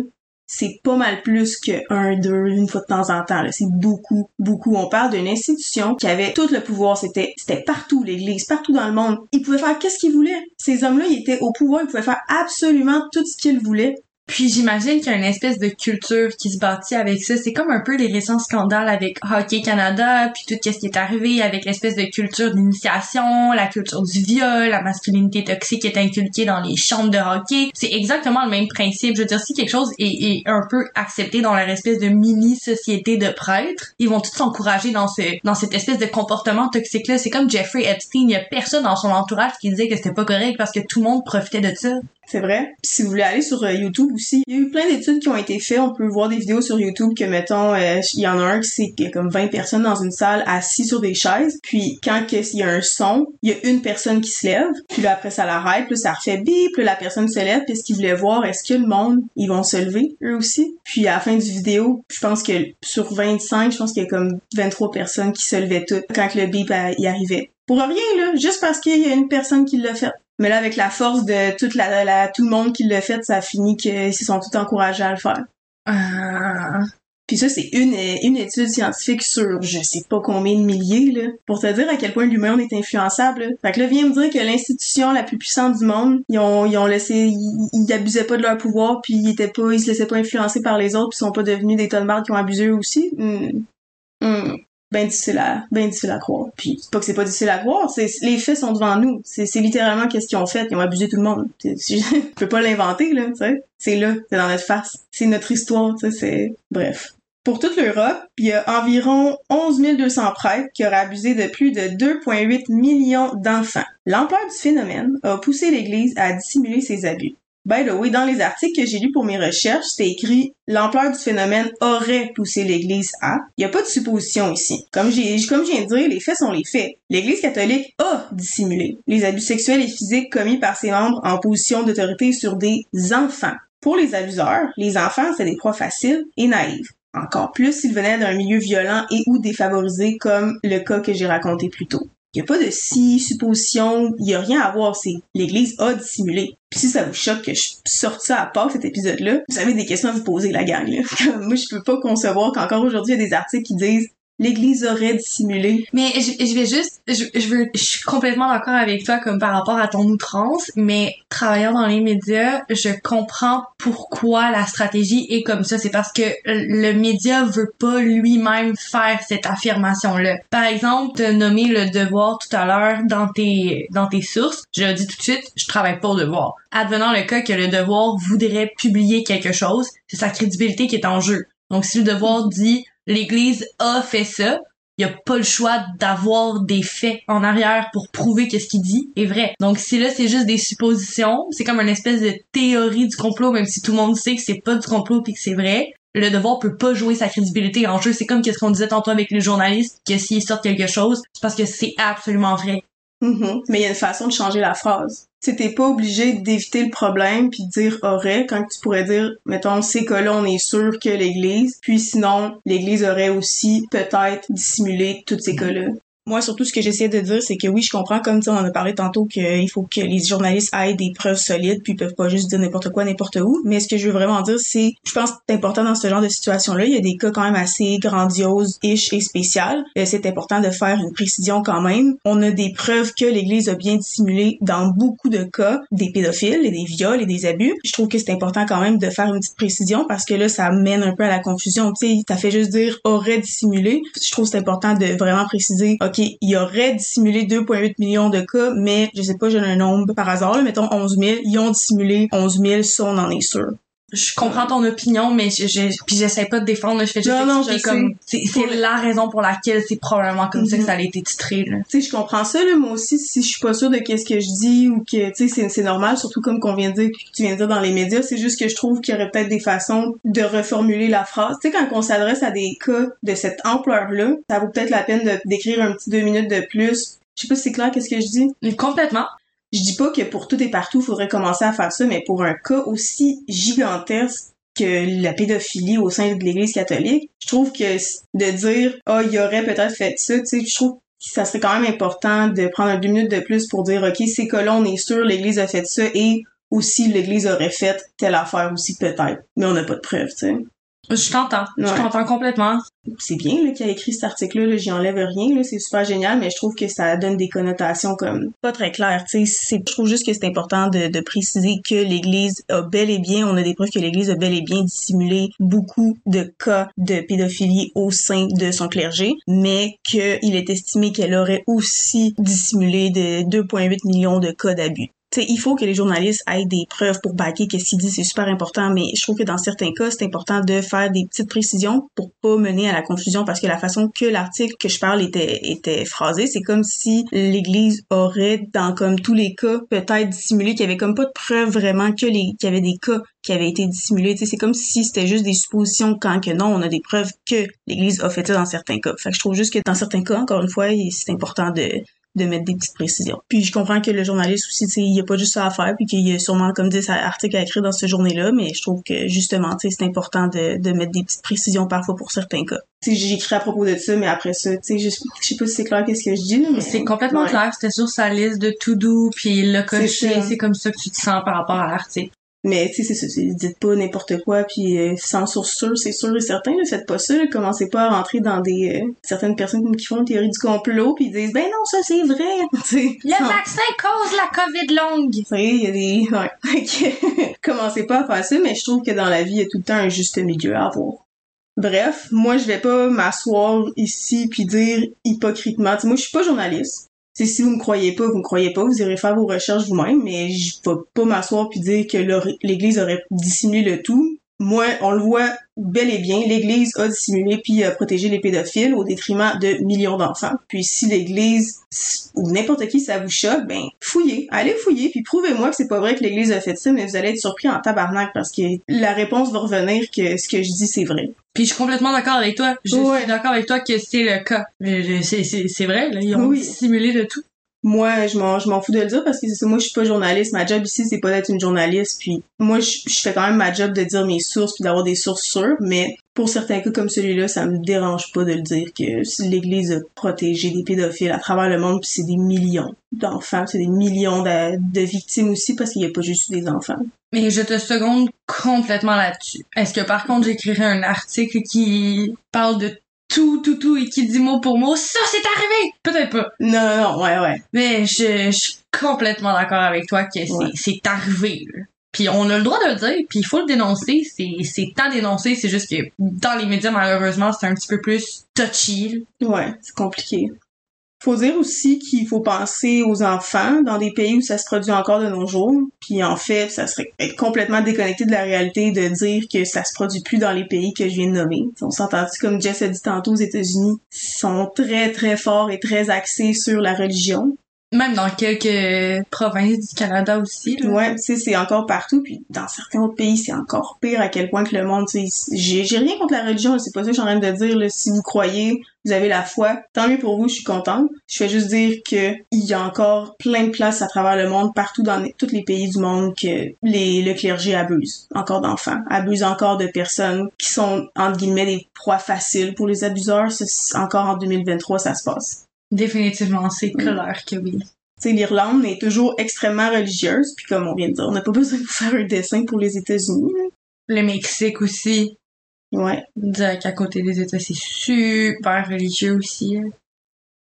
c'est pas mal plus que un, deux, une fois de temps en temps. C'est beaucoup, beaucoup. On parle d'une institution qui avait tout le pouvoir. C'était, c'était partout, l'Église, partout dans le monde. Ils pouvaient faire qu'est-ce qu'ils voulaient. Ces hommes-là, ils étaient au pouvoir. Ils pouvaient faire absolument tout ce qu'ils voulaient. Puis j'imagine qu'il y a une espèce de culture qui se bâtit avec ça. C'est comme un peu les récents scandales avec Hockey Canada, puis tout ce qui est arrivé avec l'espèce de culture d'initiation, la culture du viol, la masculinité toxique qui est inculquée dans les chambres de hockey. C'est exactement le même principe. Je veux dire, si quelque chose est, un peu accepté dans leur espèce de mini-société de prêtres, ils vont tous s'encourager dans ce dans cette espèce de comportement toxique-là. C'est comme Jeffrey Epstein. Il y a personne dans son entourage qui disait que c'était pas correct parce que tout le monde profitait de ça. C'est vrai. si vous voulez aller sur euh, YouTube aussi, il y a eu plein d'études qui ont été faites. On peut voir des vidéos sur YouTube que, mettons, euh, il y en a un qui c'est comme 20 personnes dans une salle assis sur des chaises. Puis quand il y a un son, il y a une personne qui se lève. Puis là, après, ça l'arrête. Puis ça refait bip. Puis la personne se lève. Puis ce qu'il voulait voir, est-ce que le monde, ils vont se lever, eux aussi? Puis à la fin du vidéo, je pense que sur 25, je pense qu'il y a comme 23 personnes qui se levaient toutes quand le bip euh, y arrivait. Pour rien, là. Juste parce qu'il y a une personne qui l'a fait. Mais là, avec la force de toute la, la tout le monde qui l'a fait, ça a fini qu'ils se sont tous encouragés à le faire. Ah. Puis ça, c'est une, une étude scientifique sur je sais pas combien de milliers, là, pour te dire à quel point l'humain est influençable. Fait que là, viens me dire que l'institution la plus puissante du monde, ils ont, ils ont laissé, ils, ils abusaient pas de leur pouvoir, puis ils étaient pas, ils se laissaient pas influencer par les autres, puis sont pas devenus des tonnes de qui ont abusé eux aussi. Hmm. Hmm ben difficile à ben difficile à croire. Puis pas que c'est pas difficile à croire, c'est les faits sont devant nous. C'est c'est littéralement qu'est-ce qu'ils ont fait, ils ont abusé tout le monde. Je peux pas l'inventer là, tu sais. C'est là, c'est dans notre face. C'est notre histoire, tu sais, c'est bref. Pour toute l'Europe, il y a environ 11 200 prêtres qui auraient abusé de plus de 2,8 millions d'enfants. L'ampleur du phénomène a poussé l'Église à dissimuler ses abus. By the way, dans les articles que j'ai lus pour mes recherches, c'est écrit l'ampleur du phénomène aurait poussé l'Église à. Il n'y a pas de supposition ici. Comme j'ai, comme je viens de dire, les faits sont les faits. L'Église catholique a dissimulé les abus sexuels et physiques commis par ses membres en position d'autorité sur des enfants. Pour les abuseurs, les enfants, c'est des proies faciles et naïves. Encore plus s'ils venaient d'un milieu violent et ou défavorisé comme le cas que j'ai raconté plus tôt. Il n'y a pas de si, supposition, il n'y a rien à voir, c'est l'Église a dissimulé. Puis si ça vous choque que je sorte ça à part cet épisode-là, vous avez des questions à vous poser, la gang. Là. Moi, je peux pas concevoir qu'encore aujourd'hui, il y a des articles qui disent l'Église aurait dissimulé. Mais je, je vais juste, je, je, veux, je suis complètement d'accord avec toi comme par rapport à ton outrance, mais travaillant dans les médias, je comprends pourquoi la stratégie est comme ça. C'est parce que le média veut pas lui-même faire cette affirmation-là. Par exemple, te nommer le devoir tout à l'heure dans tes dans tes sources. Je le dis tout de suite, je travaille pas au devoir. Advenant le cas que le devoir voudrait publier quelque chose, c'est sa crédibilité qui est en jeu. Donc si le devoir dit l'Église a fait ça, il a pas le choix d'avoir des faits en arrière pour prouver que ce qu'il dit est vrai. Donc si là c'est juste des suppositions, c'est comme une espèce de théorie du complot même si tout le monde sait que c'est pas du complot puis que c'est vrai. Le devoir peut pas jouer sa crédibilité en jeu. C'est comme qu'est-ce qu'on disait tantôt avec les journalistes que s'ils sortent quelque chose, c'est parce que c'est absolument vrai. Mm-hmm. Mais il y a une façon de changer la phrase. T'es pas obligé d'éviter le problème puis de dire aurait quand tu pourrais dire mettons ces cas-là on est sûr que l'Église puis sinon l'Église aurait aussi peut-être dissimulé tous ces cas-là. Moi, surtout, ce que j'essaie de dire, c'est que oui, je comprends, comme on en a parlé tantôt, qu'il faut que les journalistes aient des preuves solides, puis ils peuvent pas juste dire n'importe quoi, n'importe où. Mais ce que je veux vraiment dire, c'est, je pense que c'est important dans ce genre de situation-là. Il y a des cas quand même assez grandioses, ish et spéciales. Euh, c'est important de faire une précision quand même. On a des preuves que l'Église a bien dissimulé dans beaucoup de cas des pédophiles et des viols et des abus. Je trouve que c'est important quand même de faire une petite précision parce que là, ça mène un peu à la confusion. Tu sais, ça fait juste dire aurait dissimulé. Je trouve c'est important de vraiment préciser, il y aurait dissimulé 2,8 millions de cas, mais je sais pas, j'ai un nombre par hasard, mettons 11 000, ils ont dissimulé 11 000, ça on en est sûr je comprends ton opinion, mais je, je puis j'essaie pas de défendre, je fais juste non, non, je comme c'est la raison pour laquelle c'est probablement comme ça que mhm. ça a été titré. Tu sais, je comprends ça là, moi aussi si je suis pas sûre de qu'est-ce que je dis ou que tu sais c'est normal, surtout comme qu'on vient de dire que tu viens de dire dans les médias, c'est juste que je trouve qu'il y aurait peut-être des façons de reformuler la phrase. Tu sais quand on s'adresse à des cas de cette ampleur là, ça vaut peut-être la peine de d'écrire un petit deux minutes de plus. Je sais pas si c'est clair qu'est-ce que je dis. Complètement. Je dis pas que pour tout et partout, il faudrait commencer à faire ça, mais pour un cas aussi gigantesque que la pédophilie au sein de l'Église catholique, je trouve que de dire ah oh, il aurait peut-être fait ça, tu sais, je trouve que ça serait quand même important de prendre deux minutes de plus pour dire ok ces cas-là on est sûr l'Église a fait ça et aussi l'Église aurait fait telle affaire aussi peut-être, mais on n'a pas de preuves, tu sais. Je t'entends. Je t'entends complètement. C'est bien là, qu'il a écrit cet article-là, j'y enlève rien, là, c'est super génial, mais je trouve que ça donne des connotations comme pas très claires. Je trouve juste que c'est important de, de préciser que l'Église a bel et bien, on a des preuves que l'Église a bel et bien dissimulé beaucoup de cas de pédophilie au sein de son clergé, mais qu'il est estimé qu'elle aurait aussi dissimulé de 2,8 millions de cas d'abus il faut que les journalistes aient des preuves pour baquer qu'est-ce qu'ils disent, c'est super important, mais je trouve que dans certains cas, c'est important de faire des petites précisions pour pas mener à la confusion parce que la façon que l'article que je parle était, était phrasé, c'est comme si l'Église aurait, dans comme tous les cas, peut-être dissimulé qu'il y avait comme pas de preuves vraiment que les, qu'il y avait des cas qui avaient été dissimulés. c'est comme si c'était juste des suppositions quand que non, on a des preuves que l'Église a fait ça dans certains cas. Fait que je trouve juste que dans certains cas, encore une fois, c'est important de de mettre des petites précisions. Puis je comprends que le journaliste aussi, il n'y a pas juste ça à faire, puis qu'il y a sûrement, comme dit, un article à écrire dans ce journée-là, mais je trouve que justement, c'est important de, de mettre des petites précisions parfois pour certains cas. J'écris à propos de ça, mais après ça, tu sais, je, sais pas si c'est clair qu'est-ce que je dis. Mais... C'est complètement clair, c'était sur sa liste de to-do, puis le cocher, c'est comme ça que tu te sens par rapport à l'article. Mais tu sais, c'est ça, dites pas n'importe quoi, puis euh, sans source sûre, c'est sûr et certain, ne faites pas ça, commencez pas à rentrer dans des euh, certaines personnes qui font une théorie du complot, puis disent ben non, ça c'est vrai. le vaccin cause la COVID longue. Tu sais, il y a des, ouais, commencez pas à faire ça, mais je trouve que dans la vie, il y a tout le temps un juste milieu à avoir. Bref, moi je vais pas m'asseoir ici puis dire hypocritement, moi je suis pas journaliste, Si vous me croyez pas, vous me croyez pas, vous irez faire vos recherches vous-même, mais je vais pas m'asseoir puis dire que l'Église aurait dissimulé le tout. Moi, on le voit bel et bien, l'Église a dissimulé puis a protégé les pédophiles au détriment de millions d'enfants. Puis si l'Église ou n'importe qui ça vous choque, ben fouillez, allez fouiller puis prouvez-moi que c'est pas vrai que l'Église a fait ça, mais vous allez être surpris en tabarnak parce que la réponse va revenir que ce que je dis c'est vrai. Puis je suis complètement d'accord avec toi. Je suis d'accord avec toi que c'est le cas. C'est vrai, là, ils ont dissimulé de tout moi je m'en je m'en fous de le dire parce que c'est moi je suis pas journaliste. Ma job ici c'est pas d'être une journaliste. Puis moi je, fais quand même ma job de dire mes sources puis d'avoir des sources sûres. Mais pour certains cas comme celui-là ça me dérange pas de le dire que l'église a protégé des pédophiles à travers le monde puis c'est des millions d'enfants c'est des millions de, de, victimes aussi parce qu'il y a pas juste des enfants. Mais je te seconde complètement là-dessus. Est-ce que par contre j'écrirais un article qui parle de tout, tout, tout et qui dit mot pour mot, ça c'est arrivé! Peut-être pas. Non, non, non, ouais, ouais. Mais je, suis complètement d'accord avec toi que c'est arrivé. Puis on a le droit de le dire, puis il faut le dénoncer. C'est à dénoncer, c'est juste que dans les médias, malheureusement, c'est un petit peu plus touchy. Ouais, c'est compliqué. Faut dire aussi qu'il faut penser aux enfants dans des pays où ça se produit encore de nos jours. Puis en fait, ça serait être complètement déconnecté de la réalité de dire que ça se produit plus dans les pays que je viens de nommer. On s'entend comme Jess a dit tantôt aux États-Unis, sont très très forts et très axés sur la religion. Même dans quelques provinces du Canada aussi. Là. Ouais, tu sais, c'est encore partout. Puis dans certains autres pays, c'est encore pire à quel point que le monde, tu j'ai, j'ai rien contre la religion, c'est pas ça que je suis en train de dire. Là. Si vous croyez, vous avez la foi, tant mieux pour vous, je suis contente. Je fais juste dire que il y a encore plein de places à travers le monde, partout dans tous les pays du monde, que les, le clergé abuse encore d'enfants, abuse encore de personnes qui sont, entre guillemets, des proies faciles pour les abuseurs. encore en 2023, ça se passe. Définitivement, c'est mm. clair que oui. sais, l'Irlande est toujours extrêmement religieuse, puis comme on vient de dire, on n'a pas besoin de faire un dessin pour les États-Unis. Le Mexique aussi. Ouais. Direct à côté des États, c'est super religieux aussi. Hein.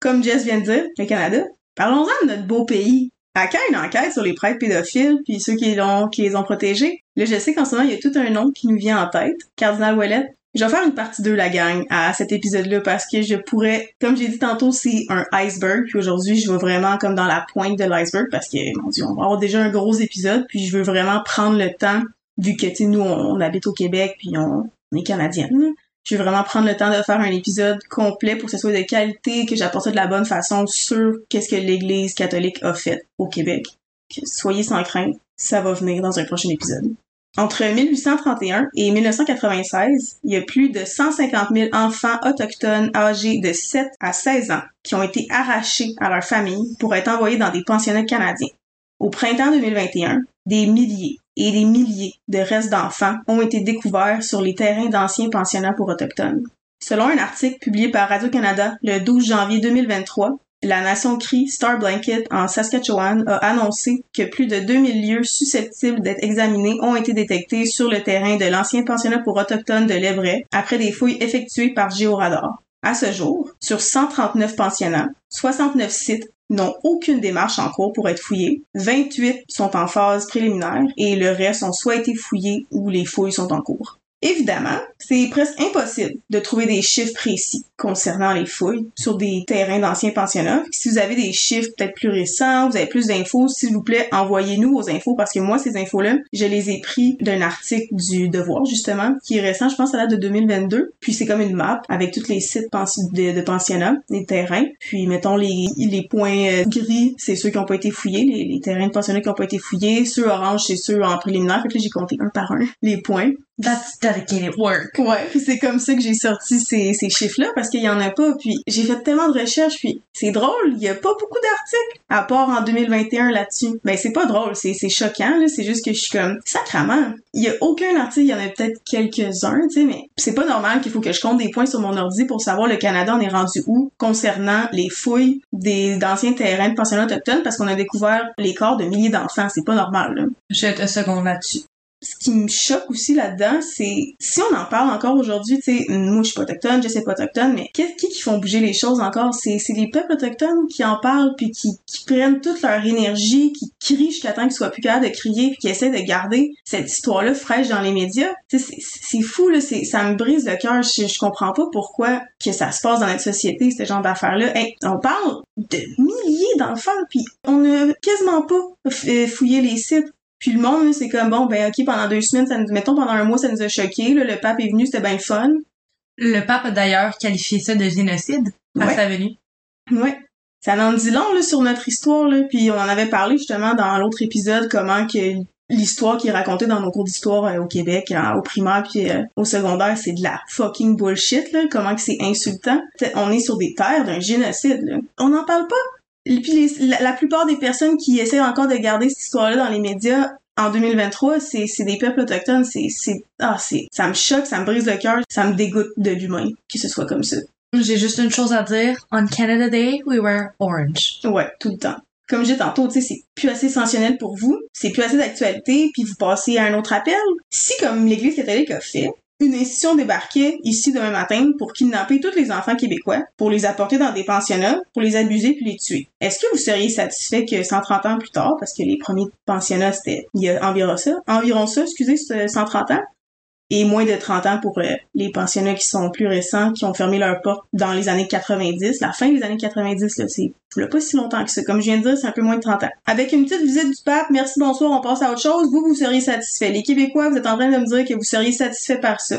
Comme Jess vient de dire, le Canada, parlons-en de notre beau pays. À quand une enquête sur les prêtres pédophiles puis ceux qui les ont protégés? Là, je sais qu'en ce moment, il y a tout un nom qui nous vient en tête. Cardinal Ouellet, je vais faire une partie 2, la gang, à cet épisode-là parce que je pourrais, comme j'ai dit tantôt, c'est un iceberg. Puis aujourd'hui, je vais vraiment comme dans la pointe de l'iceberg parce que, mon dieu, on va avoir déjà un gros épisode. Puis je veux vraiment prendre le temps, vu que, tu nous, on, habite au Québec puis on, est canadienne. Je veux vraiment prendre le temps de faire un épisode complet pour que ce soit de qualité, que j'apporte de la bonne façon sur qu'est-ce que l'Église catholique a fait au Québec. soyez sans crainte, ça va venir dans un prochain épisode. Entre 1831 et 1996, il y a plus de 150 000 enfants autochtones âgés de 7 à 16 ans qui ont été arrachés à leur famille pour être envoyés dans des pensionnats canadiens. Au printemps 2021, des milliers et des milliers de restes d'enfants ont été découverts sur les terrains d'anciens pensionnats pour autochtones. Selon un article publié par Radio-Canada le 12 janvier 2023, la Nation Cree Star Blanket en Saskatchewan a annoncé que plus de 2000 lieux susceptibles d'être examinés ont été détectés sur le terrain de l'ancien pensionnat pour autochtones de l'Evray après des fouilles effectuées par Géoradar. À ce jour, sur 139 pensionnats, 69 sites n'ont aucune démarche en cours pour être fouillés, 28 sont en phase préliminaire et le reste ont soit été fouillés ou les fouilles sont en cours. Évidemment, c'est presque impossible de trouver des chiffres précis concernant les fouilles sur des terrains d'anciens pensionnats. Si vous avez des chiffres peut-être plus récents, vous avez plus d'infos, s'il vous plaît, envoyez-nous vos infos parce que moi, ces infos-là, je les ai pris d'un article du Devoir, justement, qui est récent, je pense, à date de 2022. Puis c'est comme une map avec tous les sites de, pensionnats, les terrains. Puis mettons les, les points euh, gris, c'est ceux qui n'ont pas été fouillés, les, terrains de pensionnats qui n'ont pas été fouillés. Ceux orange, c'est ceux en préliminaire. Fait que là, j'ai compté un par un les points. That's dedicated work. Ouais, puis c'est comme ça que j'ai sorti ces, ces chiffres-là parce qu'il y en a pas. Puis j'ai fait tellement de recherches, puis c'est drôle, il y a pas beaucoup d'articles à part en 2021 là-dessus. Ben c'est pas drôle, c'est choquant là. C'est juste que je suis comme sacrament. Il y a aucun article, il y en a peut-être quelques-uns, tu sais, mais c'est pas normal qu'il faut que je compte des points sur mon ordi pour savoir le Canada on est rendu où concernant les fouilles des d'anciens terrains de pensionnats autochtones parce qu'on a découvert les corps de milliers d'enfants. C'est pas normal. Là. Je te second là-dessus ce qui me choque aussi là-dedans, c'est si on en parle encore aujourd'hui, tu sais, moi je suis pas autochtone, je sais pas autochtone, mais qui qui font bouger les choses encore, c'est c'est les peuples autochtones qui en parlent puis qui, qui prennent toute leur énergie, qui crient jusqu'à temps qu'ils soient plus capables de crier puis qui essaient de garder cette histoire-là fraîche dans les médias. C'est fou là, c'est ça me brise le cœur. Je, je comprends pas pourquoi que ça se passe dans notre société ce genre d'affaires-là. on parle de milliers d'enfants puis on ne quasiment pas fouillé les sites puis le monde, c'est comme, bon, ben ok, pendant deux semaines, ça nous, mettons pendant un mois, ça nous a choqué. le pape est venu, c'était bien fun. Le pape a d'ailleurs qualifié ça de génocide à sa venue. Ouais. Ça en dit long là, sur notre histoire. Là. Puis on en avait parlé justement dans l'autre épisode, comment que l'histoire qui est racontée dans nos cours d'histoire euh, au Québec, au primaire puis euh, au secondaire, c'est de la fucking bullshit. Là. Comment que c'est insultant. on est sur des terres d'un génocide. Là. On n'en parle pas. Et puis la, plupart des personnes qui essaient encore de garder cette histoire-là dans les médias en 2023, c'est c'est des peuples autochtones, c'est c'est ah c'est ça me choque, ça me brise le cœur, ça me dégoûte de l'humain que ce soit comme ça. J'ai juste une chose à dire. On Canada Day, we were orange. Ouais, tout le temps. Comme je disais tantôt, tu sais, c'est plus assez essentiel pour vous, c'est plus assez d'actualité, puis vous passez à un autre appel. Si, comme l'Église catholique a fait, une institution débarquait ici demain matin pour kidnapper tous les enfants québécois, pour les apporter dans des pensionnats, pour les abuser puis les tuer. Est-ce que vous seriez satisfait que 130 ans plus tard, parce que les premiers pensionnats c'était il y a environ ça, environ ça, excusez, 130 ans, et moins de 30 ans pour euh, les pensionnats qui sont plus récents, qui ont fermé leurs portes dans les années 90. La fin des années 90, là, c'est pas si longtemps que ça. Comme je viens de dire, c'est un peu moins de 30 ans. Avec une petite visite du pape, merci, bonsoir, on passe à autre chose. Vous, vous seriez satisfait. Les Québécois, vous êtes en train de me dire que vous seriez satisfait par ça.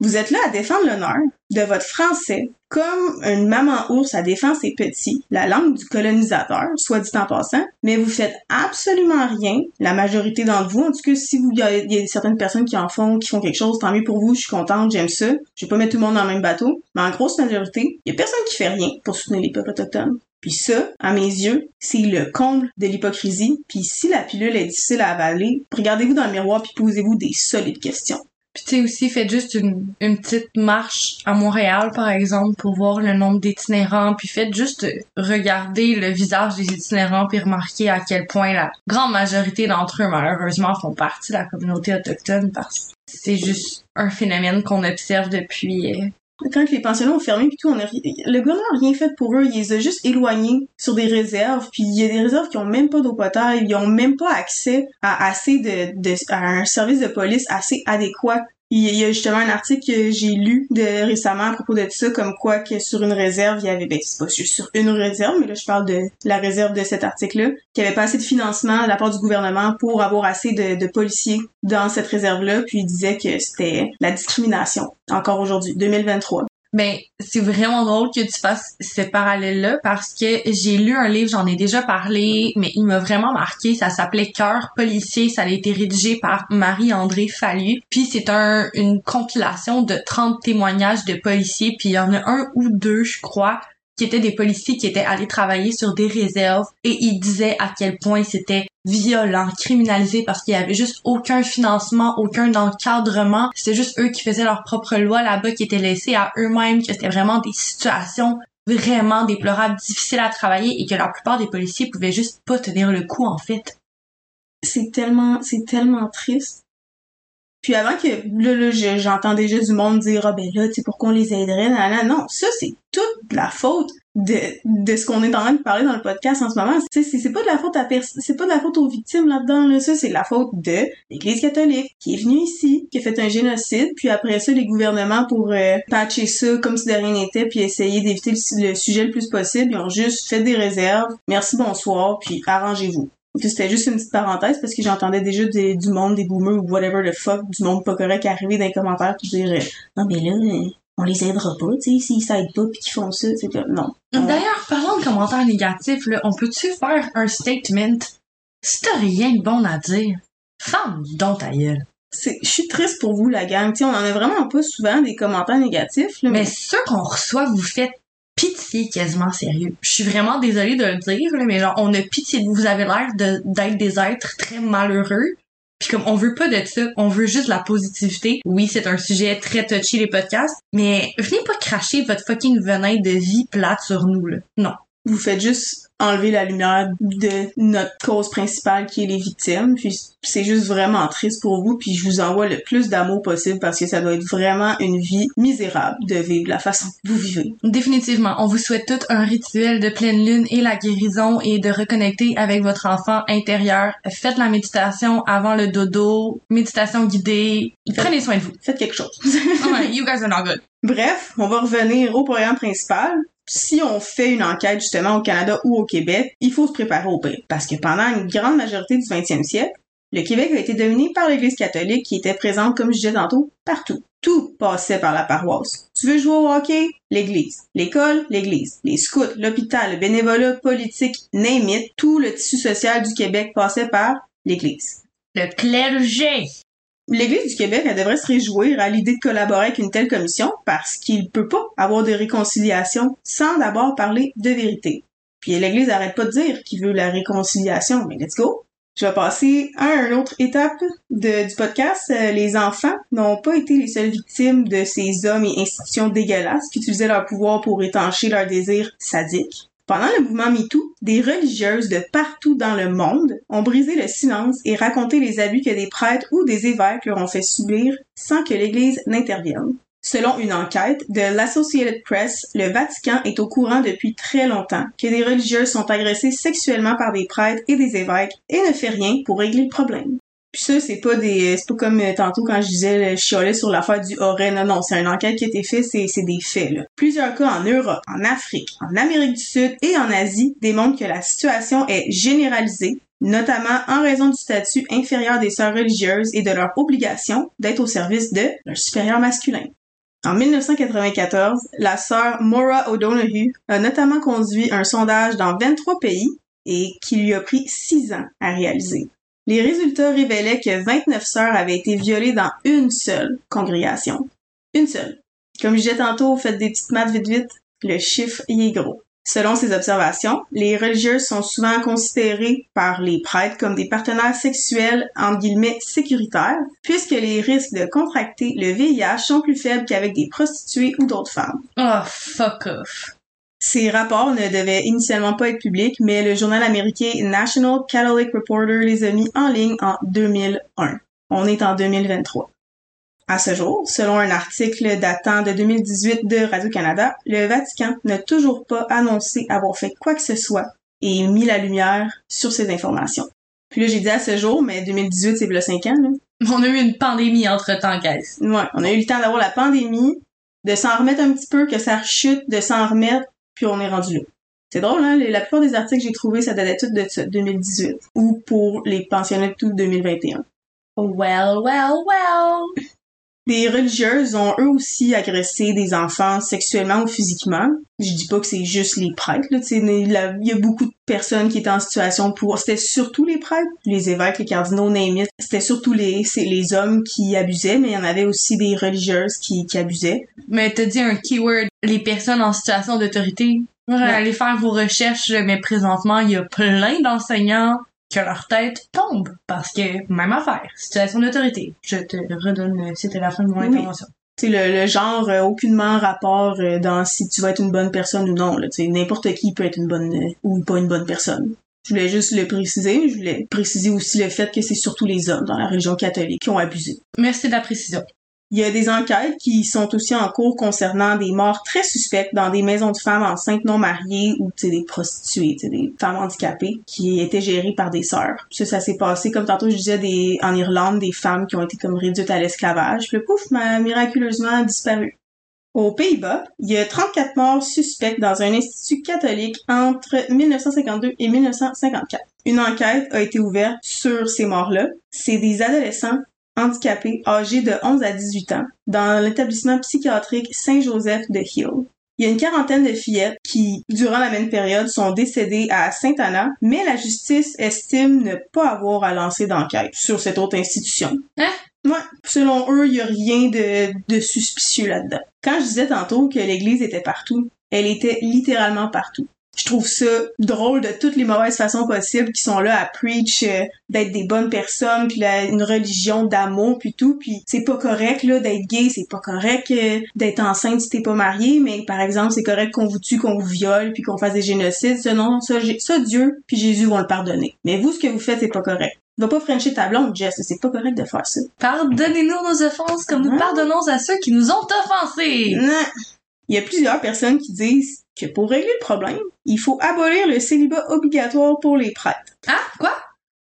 Vous êtes là à défendre l'honneur de votre français comme une maman ours à défend ses petits, la langue du colonisateur, soit dit en passant, mais vous faites absolument rien, la majorité d'entre vous, en tout cas si vous, il y, a certaines personnes qui en font, qui font quelque chose, tant mieux pour vous, je suis contente, j'aime ça, je vais pas mettre tout le monde dans le même bateau, mais en grosse majorité, il y a personne qui fait rien pour soutenir les peuples autochtones. Puis ça, à mes yeux, c'est le comble de l'hypocrisie. Puis si la pilule est difficile à avaler, regardez-vous dans le miroir puis posez-vous des solides questions. Puis tu aussi, faites juste une, une petite marche à Montréal, par exemple, pour voir le nombre d'itinérants, puis faites juste regarder le visage des itinérants, puis remarquer à quel point la grande majorité d'entre eux, malheureusement, font partie de la communauté autochtone, parce que c'est juste un phénomène qu'on observe depuis euh, quand les pensionnats ont fermé puis tout, on a, le gouvernement n'a rien fait pour eux, ils les ont juste éloignés sur des réserves, puis il y a des réserves qui ont même pas d'eau potable, ils ont même pas accès à assez de, de à un service de police assez adéquat il y a justement un article que j'ai lu de récemment à propos de ça, comme quoi que sur une réserve, il y avait, ben c'est pas juste sur une réserve, mais là je parle de la réserve de cet article-là, qu'il n'y avait pas assez de financement de la part du gouvernement pour avoir assez de, de policiers dans cette réserve-là, puis il disait que c'était la discrimination, encore aujourd'hui, 2023. Ben, c'est vraiment drôle que tu fasses ce parallèle-là parce que j'ai lu un livre, j'en ai déjà parlé, mais il m'a vraiment marqué. Ça s'appelait Cœur policier. Ça a été rédigé par Marie-André Fallu. Puis c'est un, une compilation de 30 témoignages de policiers. Puis il y en a un ou deux, je crois, qui étaient des policiers qui étaient allés travailler sur des réserves et ils disaient à quel point c'était violent, criminalisé parce qu'il y avait juste aucun financement, aucun encadrement. C'était juste eux qui faisaient leur propre loi là-bas, qui étaient laissés à eux-mêmes, que c'était vraiment des situations vraiment déplorables, difficiles à travailler et que la plupart des policiers pouvaient juste pas tenir le coup en fait. C'est tellement, c'est tellement triste. Puis avant que là, là j'entends déjà du monde dire ah ben là tu sais pourquoi on les aiderait non non ça c'est toute la faute de, de ce qu'on est en train de parler dans le podcast en ce moment. Sais c'est pas de la faute à c'est pas de la faute aux victimes là-dedans là. Ça c'est la faute de l'Église catholique qui est venue ici qui a fait un génocide puis après ça les gouvernements pour euh, patcher ça comme si de rien n'était puis essayer d'éviter le sujet le plus possible ils ont juste fait des réserves. Merci bonsoir puis arrangez-vous c'était juste une petite parenthèse parce que j'entendais déjà du monde, des boomers ou whatever the fuck, du monde pas correct arriver dans les commentaires pour dire euh, non mais là euh, on les aidera pas, tu sais, s'ils s'aident pas pis qu'ils font ça, c'est comme non. D'ailleurs, parlant de commentaires négatifs, là, on peut-tu faire un statement? Si t'as rien de bon à dire, femme donc ta gueule. Je suis triste pour vous, la gang. T'sais, on en a vraiment pas souvent des commentaires négatifs. Là, mais, mais ceux qu'on reçoit, vous faites pitié quasiment sérieux. Je suis vraiment désolée de le dire, mais genre, on a pitié de vous. Vous avez l'air d'être des êtres très malheureux. Puis comme on veut pas de ça, on veut juste la positivité. Oui, c'est un sujet très touchy les podcasts, mais venez pas cracher votre fucking venin de vie plate sur nous là. Non. Vous faites juste enlever la lumière de notre cause principale qui est les victimes. Puis c'est juste vraiment triste pour vous. Puis je vous envoie le plus d'amour possible parce que ça doit être vraiment une vie misérable de vivre la façon que vous vivez. Définitivement. On vous souhaite tout un rituel de pleine lune et la guérison et de reconnecter avec votre enfant intérieur. Faites la méditation avant le dodo, méditation guidée. Prenez soin de vous. Faites quelque chose. you guys are not good. Bref, on va revenir au programme principal si on fait une enquête justement au Canada ou au Québec, il faut se préparer au pire. Parce que pendant une grande majorité du 20e siècle, le Québec a été dominé par l'Église catholique qui était présente, comme je disais tantôt, partout. Tout passait par la paroisse. Tu veux jouer au hockey? L'Église. L'école? L'Église. Les scouts, l'hôpital, le bénévolat politique, name tout le tissu social du Québec passait par l'Église. Le clergé. L'Église du Québec, elle devrait se réjouir à l'idée de collaborer avec une telle commission parce qu'il peut pas avoir de réconciliation sans d'abord parler de vérité. Puis l'Église arrête pas de dire qu'il veut la réconciliation, mais let's go! Je vais passer à une autre étape du podcast. Euh, les enfants n'ont pas été les seules victimes de ces hommes et institutions dégueulasses qui utilisaient leur pouvoir pour étancher leurs désirs sadiques. Pendant le mouvement MeToo, des religieuses de partout dans le monde ont brisé le silence et raconté les abus que des prêtres ou des évêques leur ont fait subir sans que l'Église n'intervienne. Selon une enquête de l'Associated Press, le Vatican est au courant depuis très longtemps que des religieuses sont agressées sexuellement par des prêtres et des évêques et ne fait rien pour régler le problème. Puis ça, c'est pas des, c'est pas comme euh, tantôt quand je disais, je chialais sur l'affaire du aurait. Non, non, c'est une enquête qui a été faite, c'est, c'est des faits, là. Plusieurs cas en Europe, en Afrique, en Amérique du Sud et en Asie démontrent que la situation est généralisée, notamment en raison du statut inférieur des sœurs religieuses et de leur obligation d'être au service de leur supérieur masculin. En 1994, la sœur Maura O'Donoghue a notamment conduit un sondage dans 23 pays et qui lui a pris 6 ans à réaliser. Les résultats révélaient que 29 sœurs avaient été violées dans une seule congrégation. Une seule. Comme je disais tantôt, faites des petites maths vite vite, le chiffre y est gros. Selon ces observations, les religieuses sont souvent considérées par les prêtres comme des partenaires sexuels entre guillemets sécuritaires, puisque les risques de contracter le VIH sont plus faibles qu'avec des prostituées ou d'autres femmes. Oh, fuck off. Ces rapports ne devaient initialement pas être publics, mais le journal américain National Catholic Reporter les a mis en ligne en 2001. On est en 2023. À ce jour, selon un article datant de 2018 de Radio-Canada, le Vatican n'a toujours pas annoncé avoir fait quoi que ce soit et mis la lumière sur ces informations. Puis là, j'ai dit à ce jour, mais 2018, c'est le 5 ans. Là. On a eu une pandémie entre-temps, guys. Ouais, on a eu le temps d'avoir la pandémie, de s'en remettre un petit peu, que ça rechute, de s'en remettre, puis on est rendu là. C'est drôle, hein? La plupart des articles que j'ai trouvés, ça datait tout de 2018. Ou pour les pensionnats tout 2021. Well, well, well! Des religieuses ont eux aussi agressé des enfants sexuellement ou physiquement. Je dis pas que c'est juste les prêtres, là, il y a beaucoup de personnes qui étaient en situation de pouvoir. C'était surtout les prêtres, les évêques, les cardinaux, name C'était surtout les, les hommes qui abusaient, mais il y en avait aussi des religieuses qui, qui abusaient. Mais t'as dit un keyword, les personnes en situation d'autorité. Ouais, Allez faire vos recherches, mais présentement, il y a plein d'enseignants que leur tête tombe parce que même affaire, situation d'autorité. Je te redonne, c'était la fin de mon Oui. intervention. Sais, le, le genre euh, aucunement rapport euh, dans si tu vas être une bonne personne ou non. n'importe qui peut être une bonne euh, ou pas une bonne personne. Je voulais juste le préciser. Je voulais préciser aussi le fait que c'est surtout les hommes dans la religion catholique qui ont abusé. Merci de la précision. Il y a des enquêtes qui sont aussi en cours concernant des morts très suspectes dans des maisons de femmes enceintes non mariées ou des prostituées, des femmes handicapées qui étaient gérées par des sœurs. Ça, ça s'est passé, comme tantôt je disais, des, en Irlande, des femmes qui ont été comme réduites à l'esclavage. Le pouf, m'a miraculeusement disparu. Aux Pays-Bas, il y a 34 morts suspectes dans un institut catholique entre 1952 et 1954. Une enquête a été ouverte sur ces morts-là. C'est des adolescents handicapés âgés de 11 à 18 ans dans l'établissement psychiatrique Saint-Joseph de Hill. Il y a une quarantaine de fillettes qui, durant la même période, sont décédées à Saint-Anna, mais la justice estime ne pas avoir à lancer d'enquête sur cette autre institution. Hein? Ouais. Selon eux, il y a rien de, de suspicieux là-dedans. Quand je disais tantôt que l'église était partout, elle était littéralement partout. Je trouve ça drôle de toutes les mauvaises façons possibles qui sont là à preach euh, d'être des bonnes personnes puis une religion d'amour puis tout. Puis c'est pas correct là d'être gay c'est pas correct euh, d'être enceinte si t'es pas marié mais par exemple c'est correct qu'on vous tue qu'on vous viole puis qu'on fasse des génocides. Ça non ça, Dieu puis Jésus vont le pardonner. Mais vous ce que vous faites c'est pas correct. Va pas frencher ta blonde Jess c'est pas correct de faire ça. Pardonnez-nous nos offenses comme nous pardonnons à ceux qui nous ont offensés. Non. Il y a plusieurs personnes qui disent que pour régler le problème, il faut abolir le célibat obligatoire pour les prêtres. Ah, quoi?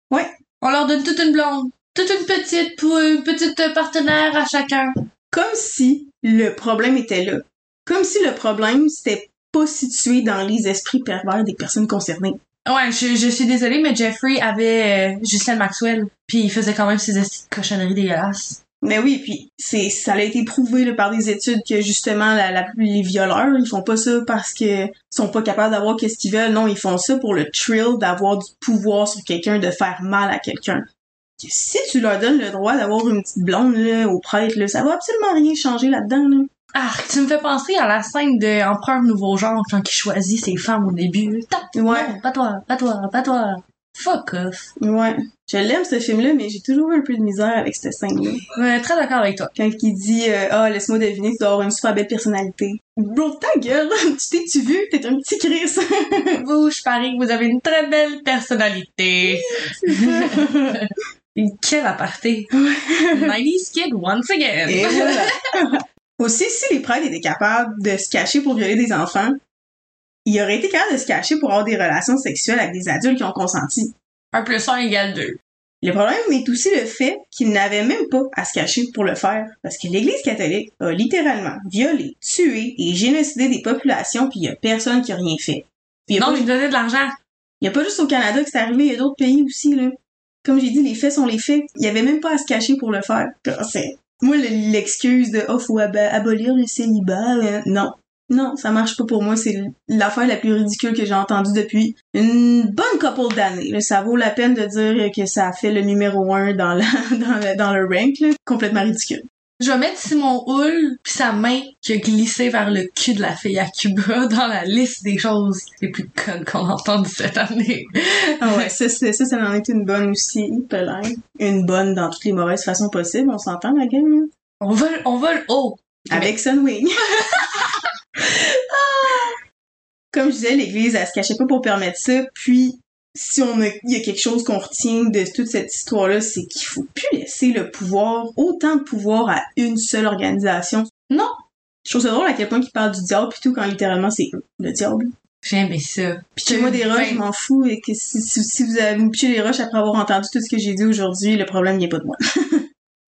Ouais. On leur donne toute une blonde, toute une petite pour une petite partenaire à chacun. Comme si le problème était là. Comme si le problème c'était pas situé dans les esprits pervers des personnes concernées. Ouais, je, je suis désolée, mais Jeffrey avait euh, Ghislaine Maxwell, puis il faisait quand même ses cochonneries dégueulasses. Mais oui, puis c'est ça a été prouvé là, par des études que justement la, la- les violeurs, ils font pas ça parce que sont pas capables d'avoir qu'est-ce qu'ils veulent. Non, ils font ça pour le thrill d'avoir du pouvoir sur quelqu'un, de faire mal à quelqu'un. Que Si tu leur donnes le droit d'avoir une petite blonde là, au prêtre, là, ça va absolument rien changer là-dedans. Là. Ah, tu me fais penser à la scène de Empereur Nouveau Genre quand il choisit ses femmes au début. Tac, Ouais. non, pas toi, pas toi, pas toi. Fuck off. Ouais. Je l'aime ce film-là, mais j'ai toujours eu un peu de misère avec cette scène-là. Ouais, très d'accord avec toi. Quand il dit euh, Ah, laisse-moi deviner, tu dois avoir une super belle personnalité. Bro, ta gueule! tu t'es-tu vu? T'es un petit Chris! Vous, je parie que vous avez une très belle personnalité. Quel aparté. 90s kid once again. Et voilà. Aussi, si les prêtres étaient capables de se cacher pour violer des enfants, ils auraient été capables de se cacher pour avoir des relations sexuelles avec des adultes qui ont consenti. 1 plus 1 égale 2. Le problème est aussi le fait qu'ils n'avaient même pas à se cacher pour le faire, parce que l'Église catholique a littéralement violé, tué et génocidé des populations, puis il y a personne qui a rien fait. Puis il Non, pas- lui donner de l'argent. Il y a pas juste au Canada que c'est arrivé, il y a d'autres pays aussi, là. Comme j'ai dit, les faits sont les faits. Il y avait même pas à se cacher pour le faire. C'est... Moi, le- l'excuse de « Oh, faut ab- abolir le célibat euh, non. Non, ça marche pas pour moi. C'est l'affaire la plus ridicule que j'ai entendue depuis une bonne couple d'années. Ça vaut la peine de dire que ça a fait le numéro un dans, la, dans, le, dans le rank. Là. Complètement ridicule. Je vais mettre Simon Hull puis sa main qui a glissé vers le cul de la fille à Cuba dans la liste des choses les plus connes qu'on a entendues cette année. Ah ouais, ça, ça, ça, ça en est une bonne aussi. Pelin. Une bonne dans toutes les mauvaises façons possibles. On s'entend, la game? On vole, on vole haut. Avec Sunwing. Comme je disais, l'Église, elle se cachait pas pour permettre ça. Puis, si on a, il y a quelque chose qu'on retient de toute cette histoire-là, c'est qu'il faut plus laisser le pouvoir, autant de pouvoir à une seule organisation. Non. Je trouve ça drôle à quel point ils parlent du diable plutôt quand littéralement c'est eux, le diable. J'ai aimé ça. Puis que moi des roches, je m'en fous et que si, si, si vous avez me des roches après avoir entendu tout ce que j'ai dit aujourd'hui, le problème n'est pas de moi.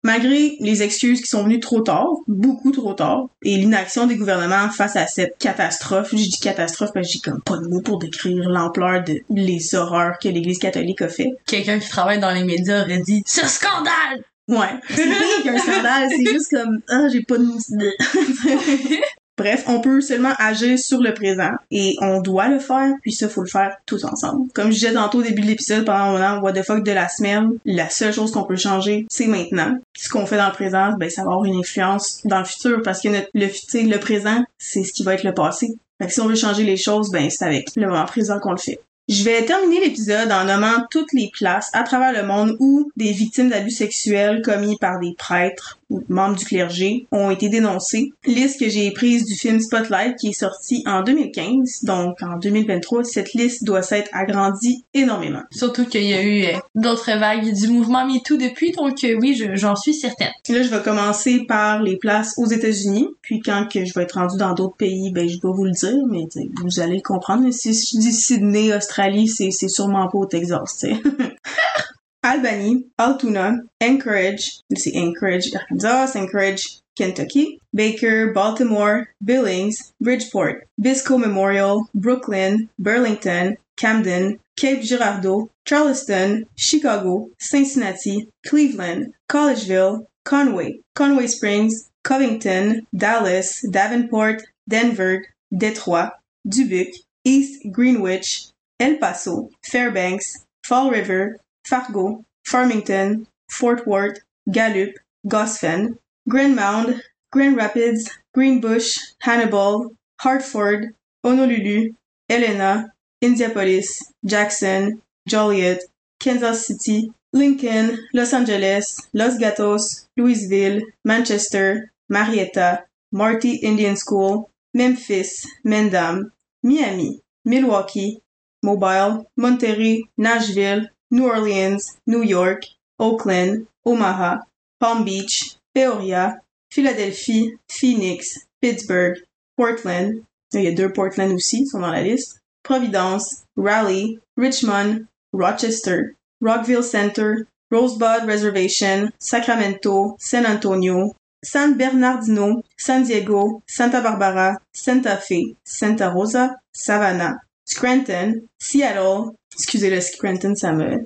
Malgré les excuses qui sont venues trop tard, beaucoup trop tard, et l'inaction des gouvernements face à cette catastrophe, je dis catastrophe parce que j'ai comme pas de mots pour décrire l'ampleur de les horreurs que l'Église catholique a fait. Quelqu'un qui travaille dans les médias aurait dit « C'est un scandale! Ouais, c'est qu'un scandale, c'est juste comme ah j'ai pas de mots. Bref, on peut seulement agir sur le présent et on doit le faire, puis ça, faut le faire tous ensemble. Comme je disais tantôt au début de l'épisode, pendant mon moment What the fuck de la semaine, la seule chose qu'on peut changer, c'est maintenant. Ce qu'on fait dans le présent, ben ça va avoir une influence dans le futur parce que notre, le, le présent, c'est ce qui va être le passé. Fait que si on veut changer les choses, ben c'est avec le moment présent qu'on le fait. Je vais terminer l'épisode en nommant toutes les places à travers le monde où des victimes d'abus sexuels commis par des prêtres membres du clergé ont été dénoncées. Liste que j'ai prise du film Spotlight qui est sorti en 2015. Donc en 2023, cette liste doit s'être agrandie énormément. Surtout qu'il y a eu euh, d'autres vagues du mouvement MeToo depuis, donc euh, oui, je- j'en suis certaine. Là, je vais commencer par les places aux États-Unis, puis quand que je vais être rendu dans d'autres pays, ben je vais vous le dire, mais vous allez le comprendre. Si je dis Sydney, Australie, c'est c'est sûrement pas au Texas, tu sais. Albany, Altoona, Anchorage, c'est Anchorage, Arkansas, Anchorage, Kentucky, Baker, Baltimore, Billings, Bridgeport, Bisco Memorial, Brooklyn, Burlington, Camden, Cape Girardeau, Charleston, Chicago, Cincinnati, Cleveland, Collegeville, Conway, Conway Springs, Covington, Dallas, Davenport, Denver, Detroit, Dubuque, East Greenwich, El Paso, Fairbanks, Fall River, Fargo, Farmington, Fort Worth, Gallup, Gosford, Grand Mound, Grand Rapids, Greenbush, Hannibal, Hartford, Honolulu, Helena, Indianapolis, Jackson, Joliet, Kansas City, Lincoln, Los Angeles, Los Gatos, Louisville, Manchester, Marietta, Marty Indian School, Memphis, Mendham, Miami, Milwaukee, Mobile, Monterey, Nashville, New Orleans, New York, Oakland, Omaha, Palm Beach, Peoria, Philadelphie, Phoenix, Pittsburgh, Portland, il y a deux Portland aussi, sont dans la liste, Providence, Raleigh, Richmond, Rochester, Rockville Center, Rosebud Reservation, Sacramento, San Antonio, San Bernardino, San Diego, Santa Barbara, Santa Fe, Santa Rosa, Savannah, Scranton, Seattle, excusez le Scranton, ça me...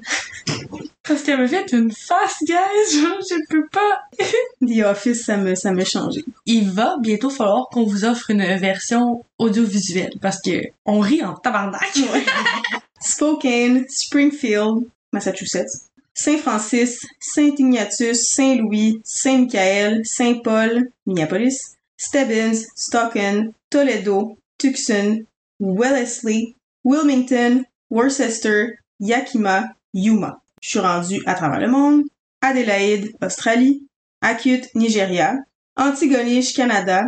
Parce qu'elle m'a fait une face, guys, je peux pas. The Office, ça me, ça me changé. Il va bientôt falloir qu'on vous offre une version audiovisuelle parce que on rit en tabarnak. Spokane, Springfield, Massachusetts, Saint Francis, Saint Ignatius, Saint Louis, Saint Michael, Saint Paul, Minneapolis, Stebbins, Stockton, Toledo, Tucson, Wellesley, Wilmington, Worcester, Yakima, Yuma. Je suis rendue à travers le monde. Adélaïde, Australie, Acute, Nigeria, Antigonish, Canada,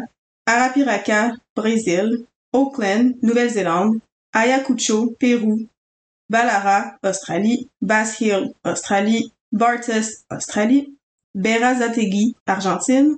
Arapiraca, Brésil, Auckland, Nouvelle-Zélande, Ayacucho, Pérou, Balara, Australie, Bass Hill, Australie, Bartus, Australie, Berazategui, Argentine,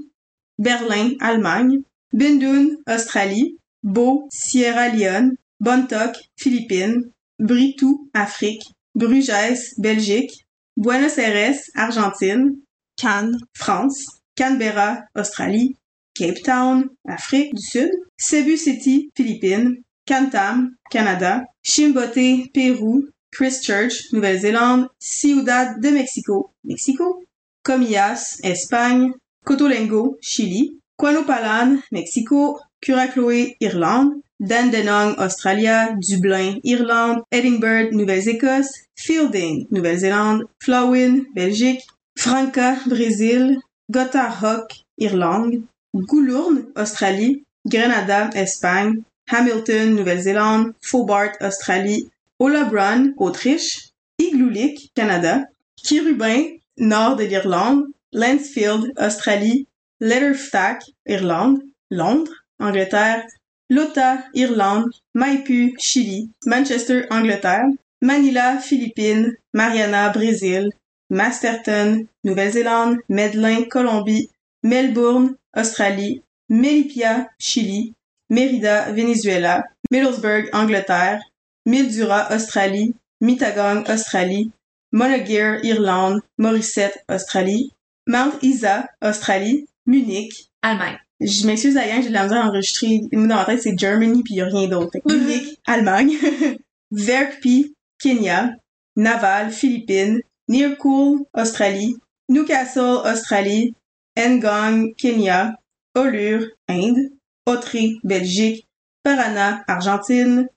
Berlin, Allemagne, Bindun, Australie, Beau, Sierra Leone, Bontoc, Philippines, Britou, Afrique, Bruges, Belgique, Buenos Aires, Argentine, Cannes, France, Canberra, Australie, Cape Town, Afrique du Sud, Cebu City, Philippines, Cantam, Canada, Chimbote, Pérou, Christchurch, Nouvelle-Zélande, Ciudad de Mexico, Mexico, Comillas, Espagne, Cotolengo, Chili, Quanopalan, Mexico, Curacloé, Irlande, Dandenong, Australia, Dublin, Irlande, Edinburgh, Nouvelle-Écosse, Fielding, Nouvelle-Zélande, Flawin, Belgique, Franca, Brésil, Gotthard, Irlande, Goulurn, Australie, Grenada, Espagne, Hamilton, Nouvelle-Zélande, Fobart, Australie, Olabron, Autriche, Igloolik, Canada, Kirubin, nord de l'Irlande, Lansfield, Australie, Letterstack, Irlande, Londres, Angleterre, Lota, Irlande, Maipu, Chili, Manchester, Angleterre, Manila, Philippines, Mariana, Brésil, Masterton, Nouvelle-Zélande, Medellin, Colombie, Melbourne, Australie, Melipia, Chili, Mérida, Venezuela, Middlesbrough, Angleterre, Mildura, Australie, Mitagong, Australie, Monaghan, Irlande, Morissette, Australie, Mount Isa, Australie, Munich. Allemagne. Je m'excuse la gang, j'ai de la misère à enregistrer. Moi, dans ma tête, c'est Germany puis y a rien d'autre. Fait que Munich, Allemagne. Verkpi, Kenya. Naval, Philippines. Nearcool, Australie. Newcastle, Australie. Ngong, Kenya. Olur, Inde. Autré, Belgique. Parana, Argentine.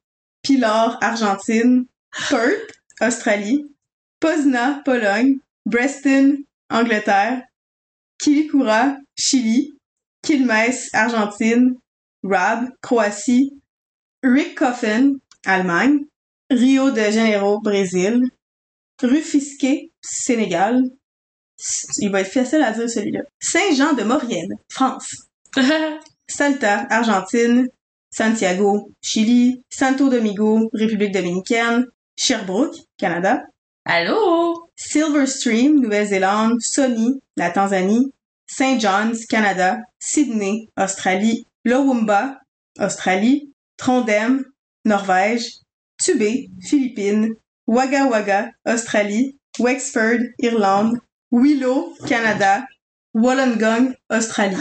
Pilar, Argentine. Perth, Australie. Pozna, Pologne. Breston, Angleterre. Kilikura, Chili. Quilmes, Argentine. Rab, Croatie. Rick Coffin, Allemagne. Rio de Janeiro, Brésil. Rufisque, Sénégal. Il va être facile à dire celui-là. Saint-Jean de Maurienne, France. Salta, Argentine. Santiago, Chili. Santo Domingo, République dominicaine. Sherbrooke, Canada. Allô? Silver Stream, Nouvelle-Zélande. Sony, la Tanzanie. St. John's, Canada. Sydney, Australie. Lowumba, Australie. Trondheim, Norvège. Tubé, Philippines. Wagga Wagga, Australie. Wexford, Irlande. Willow, Canada. Wollongong, Australie.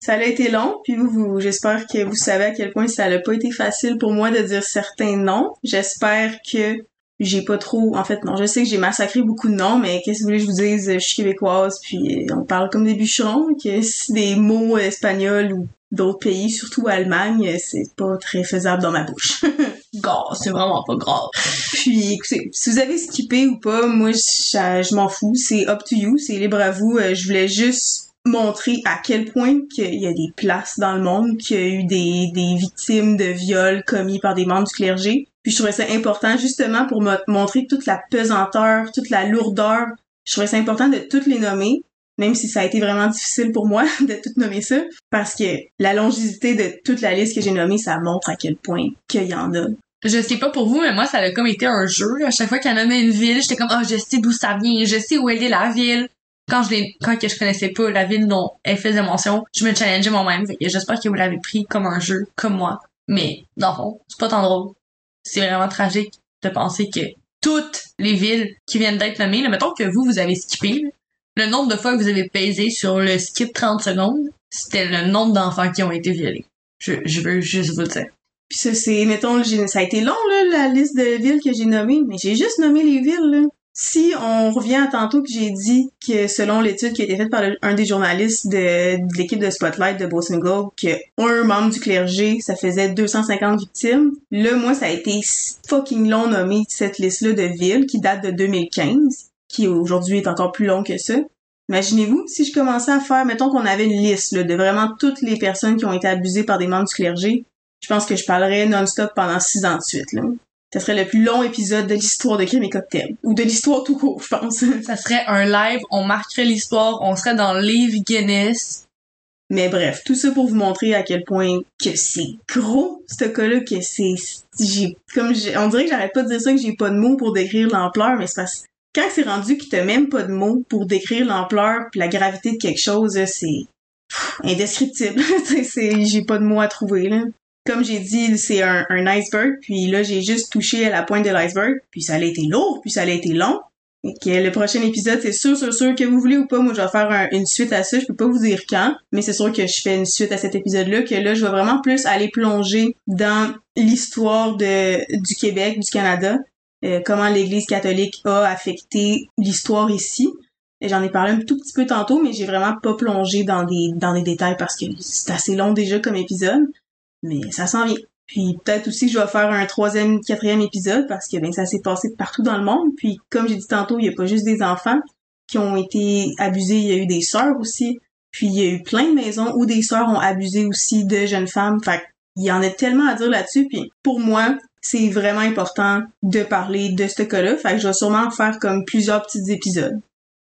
Ça a été long, puis j'espère que vous savez à quel point ça n'a pas été facile pour moi de dire certains noms. J'espère que j'ai pas trop en fait non je sais que j'ai massacré beaucoup de noms mais qu'est-ce que vous voulez que je vous dise? Je suis québécoise puis on parle comme des bûcherons que si des mots espagnols ou d'autres pays surtout Allemagne c'est pas très faisable dans ma bouche. Gars, c'est vraiment pas grave. puis écoutez si vous avez skippé ou pas moi je, je m'en fous c'est up to you c'est libre à vous. Euh, je voulais juste montrer à quel point qu'il y a des places dans le monde qu'il y a eu des, des victimes de viols commis par des membres du clergé je trouvais ça important justement pour me montrer toute la pesanteur, toute la lourdeur. Je trouvais ça important de toutes les nommer, même si ça a été vraiment difficile pour moi de tout nommer ça, parce que la longévité de toute la liste que j'ai nommée, ça montre à quel point qu'il y en a. Je sais pas pour vous, mais moi, ça a comme été un jeu. À chaque fois qu'elle nommait une ville, j'étais comme, oh, je sais d'où ça vient, je sais où elle est la ville. Quand je quand que je connaissais pas la ville dont elle faisait mention, je me challengeais moi-même. J'espère que vous l'avez pris comme un jeu, comme moi. Mais, dans le fond, c'est pas tant drôle. C'est vraiment tragique de penser que toutes les villes qui viennent d'être nommées, là, mettons que vous, vous avez skippé, le nombre de fois que vous avez pesé sur le skip 30 secondes, c'était le nombre d'enfants qui ont été violés. Je, veux juste vous le dire. Puis ça, c'est, mettons, ça a été long, là, la liste de villes que j'ai nommées, mais j'ai juste nommé les villes, là. Si on revient à tantôt que j'ai dit que selon l'étude qui a été faite par un des journalistes de, l'équipe de Spotlight de Boston Globe, que un membre du clergé, ça faisait 250 victimes, là, moi, ça a été fucking long nommé cette liste-là de villes qui date de 2015, qui aujourd'hui est encore plus long que ça. Imaginez-vous si je commençais à faire, mettons qu'on avait une liste de vraiment toutes les personnes qui ont été abusées par des membres du clergé, je pense que je parlerais non-stop pendant six ans de suite, là. Ça serait le plus long épisode de l'histoire de Crime et Cocktail. Ou de l'histoire tout court, je pense. Ça serait un live, on marquerait l'histoire, on serait dans le livre Guinness. Mais bref, tout ça pour vous montrer à quel point que c'est gros, ce cas-là, que c'est, j'ai, comme j'ai, on dirait que j'arrête pas de dire ça, que j'ai pas de mots pour décrire l'ampleur, mais c'est parce quand c'est rendu que t'as même pas de mots pour décrire l'ampleur puis la gravité de quelque chose, c'est indescriptible. c'est, j'ai pas de mots à trouver, là. Comme j'ai dit, c'est un, iceberg, puis là, j'ai juste touché à la pointe de l'iceberg, puis ça a été lourd, puis ça a été long. Le prochain épisode, c'est sûr, sûr, sûr que vous voulez ou pas, moi je vais faire un- une suite à ça. Je peux pas vous dire quand, mais c'est sûr que je fais une suite à cet épisode-là, que là, je vais vraiment plus aller plonger dans l'histoire du Québec, du Canada, euh, comment l'Église catholique a affecté l'histoire ici. J'en ai parlé un tout petit peu tantôt, mais j'ai vraiment pas plongé dans des dans des détails parce que c'est assez long déjà comme épisode, mais ça s'en vient. Puis peut-être aussi je vais faire un troisième, quatrième épisode parce que ben ça s'est passé partout dans le monde. Puis comme j'ai dit tantôt, il y a pas juste des enfants qui ont été abusés, il y a eu des sœurs aussi. Puis il y a eu plein de maisons où des sœurs ont abusé aussi de jeunes femmes. Fait il y en a tellement à dire là-dessus. Puis pour moi, c'est vraiment important de parler de ce cas-là. Fait que je vais sûrement faire comme plusieurs petits épisodes.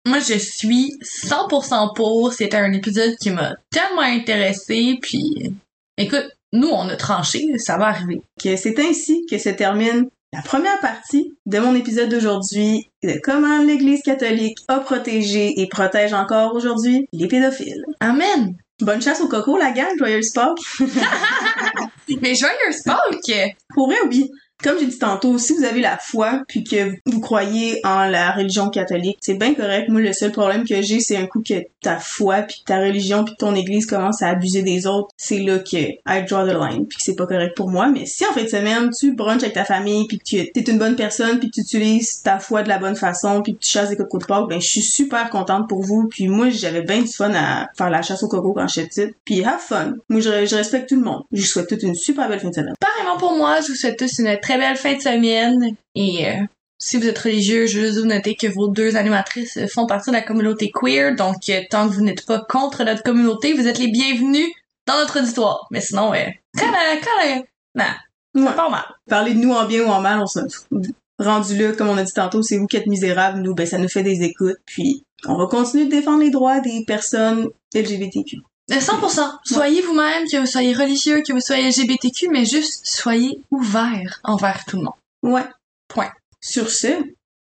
Moi, je suis 100% pour. C'était un épisode qui m'a tellement intéressée, puis écoute, nous, on a tranché, ça va arriver. Que c'est ainsi que se termine la première partie de mon épisode d'aujourd'hui de comment l'Église catholique a protégé et protège encore aujourd'hui les pédophiles. Amen! Bonne chasse au coco, la gang, joyeuse Pâques. Mais joyeuse Pâques! Pour vrai, oui. Comme j'ai dit tantôt, si vous avez la foi puis que vous croyez en la religion catholique, c'est bien correct. Moi, le seul problème que j'ai, c'est un coup que ta foi puis ta religion puis ton église commence à abuser des autres. C'est là que I draw the line puis que c'est pas correct pour moi. Mais si en fin de semaine, tu brunches avec ta famille puis que tu es une bonne personne puis que tu utilises ta foi de la bonne façon puis que tu chasses des cocos de Pâques, ben je suis super contente pour vous. Puis moi, j'avais bien du fun à faire la chasse au coco quand j'étais petite. Puis have fun. Moi, je, je respecte tout le monde. Je vous souhaite toute une super belle fin de semaine. Pareillement pour moi, je vous souhaite tous une très belle fin de semaine. Et euh, si vous êtes religieux, je veux juste vous noter que vos deux animatrices font partie de la communauté queer. Donc, euh, tant que vous n'êtes pas contre notre communauté, vous êtes les bienvenus dans notre auditoire. Mais sinon, euh, quand, euh, quand, euh, non. Ouais. Part mal. Parler de nous en bien ou en mal, on s'en fout. Rendu là, comme on a dit tantôt, c'est vous qui êtes misérables, nous, ben ça nous fait des écoutes, puis on va continuer de défendre les droits des personnes LGBTQ. Euh, 100%. Soyez vous-même, que vous soyez religieux, que vous soyez LGBTQ, mais juste soyez ouverts envers tout le monde. Ouais. Point. Sur ce,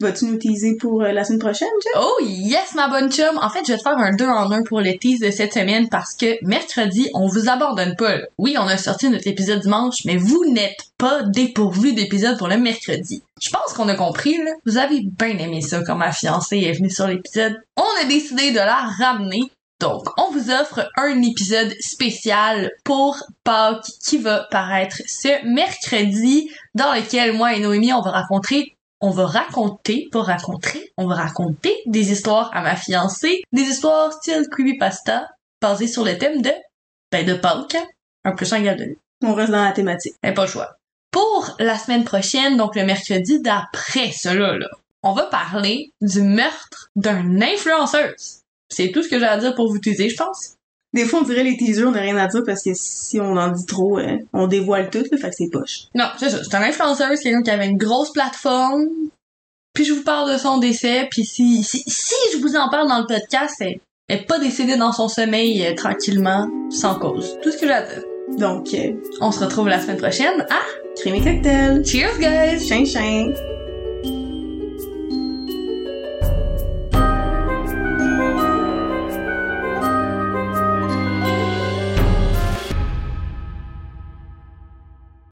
vas-tu nous teaser pour euh, la semaine prochaine, Jeff? Oh yes, ma bonne chum! En fait, je vais te faire un 2 en 1 pour le tease de cette semaine parce que mercredi, on vous abandonne pas. Oui, on a sorti notre épisode dimanche, mais vous n'êtes pas dépourvu d'épisode pour le mercredi. Je pense qu'on a compris, là. Vous avez bien aimé ça quand ma fiancée est venue sur l'épisode. On a décidé de la ramener. Donc, on vous offre un épisode spécial pour Pâques qui va paraître ce mercredi, dans lequel moi et Noémie, on va raconter on va raconter, pas raconter, on va raconter des histoires à ma fiancée, des histoires style creepypasta, basées sur le thème de, ben, de Pâques, un plus un de On reste dans la thématique. ben, pas le choix. Pour la semaine prochaine, donc le mercredi d'après cela, là, on va parler du meurtre d'une influenceuse. C'est tout ce que j'ai à dire pour vous teaser, je pense. Des fois, on dirait les teasers, on n'a rien à dire parce que si on en dit trop, euh, on dévoile tout, là, fait que c'est poche. Non, c'est ça. C'est un influenceur, c'est quelqu'un qui avait une grosse plateforme. Puis je vous parle de son décès. Puis si, si, si je vous en parle dans le podcast, elle elle est pas décédée dans son sommeil euh, tranquillement, sans cause. Tout ce que j'ai à dire. Donc, euh, On se retrouve la semaine prochaine. Crème et cocktail. cheers guys! Chin chin.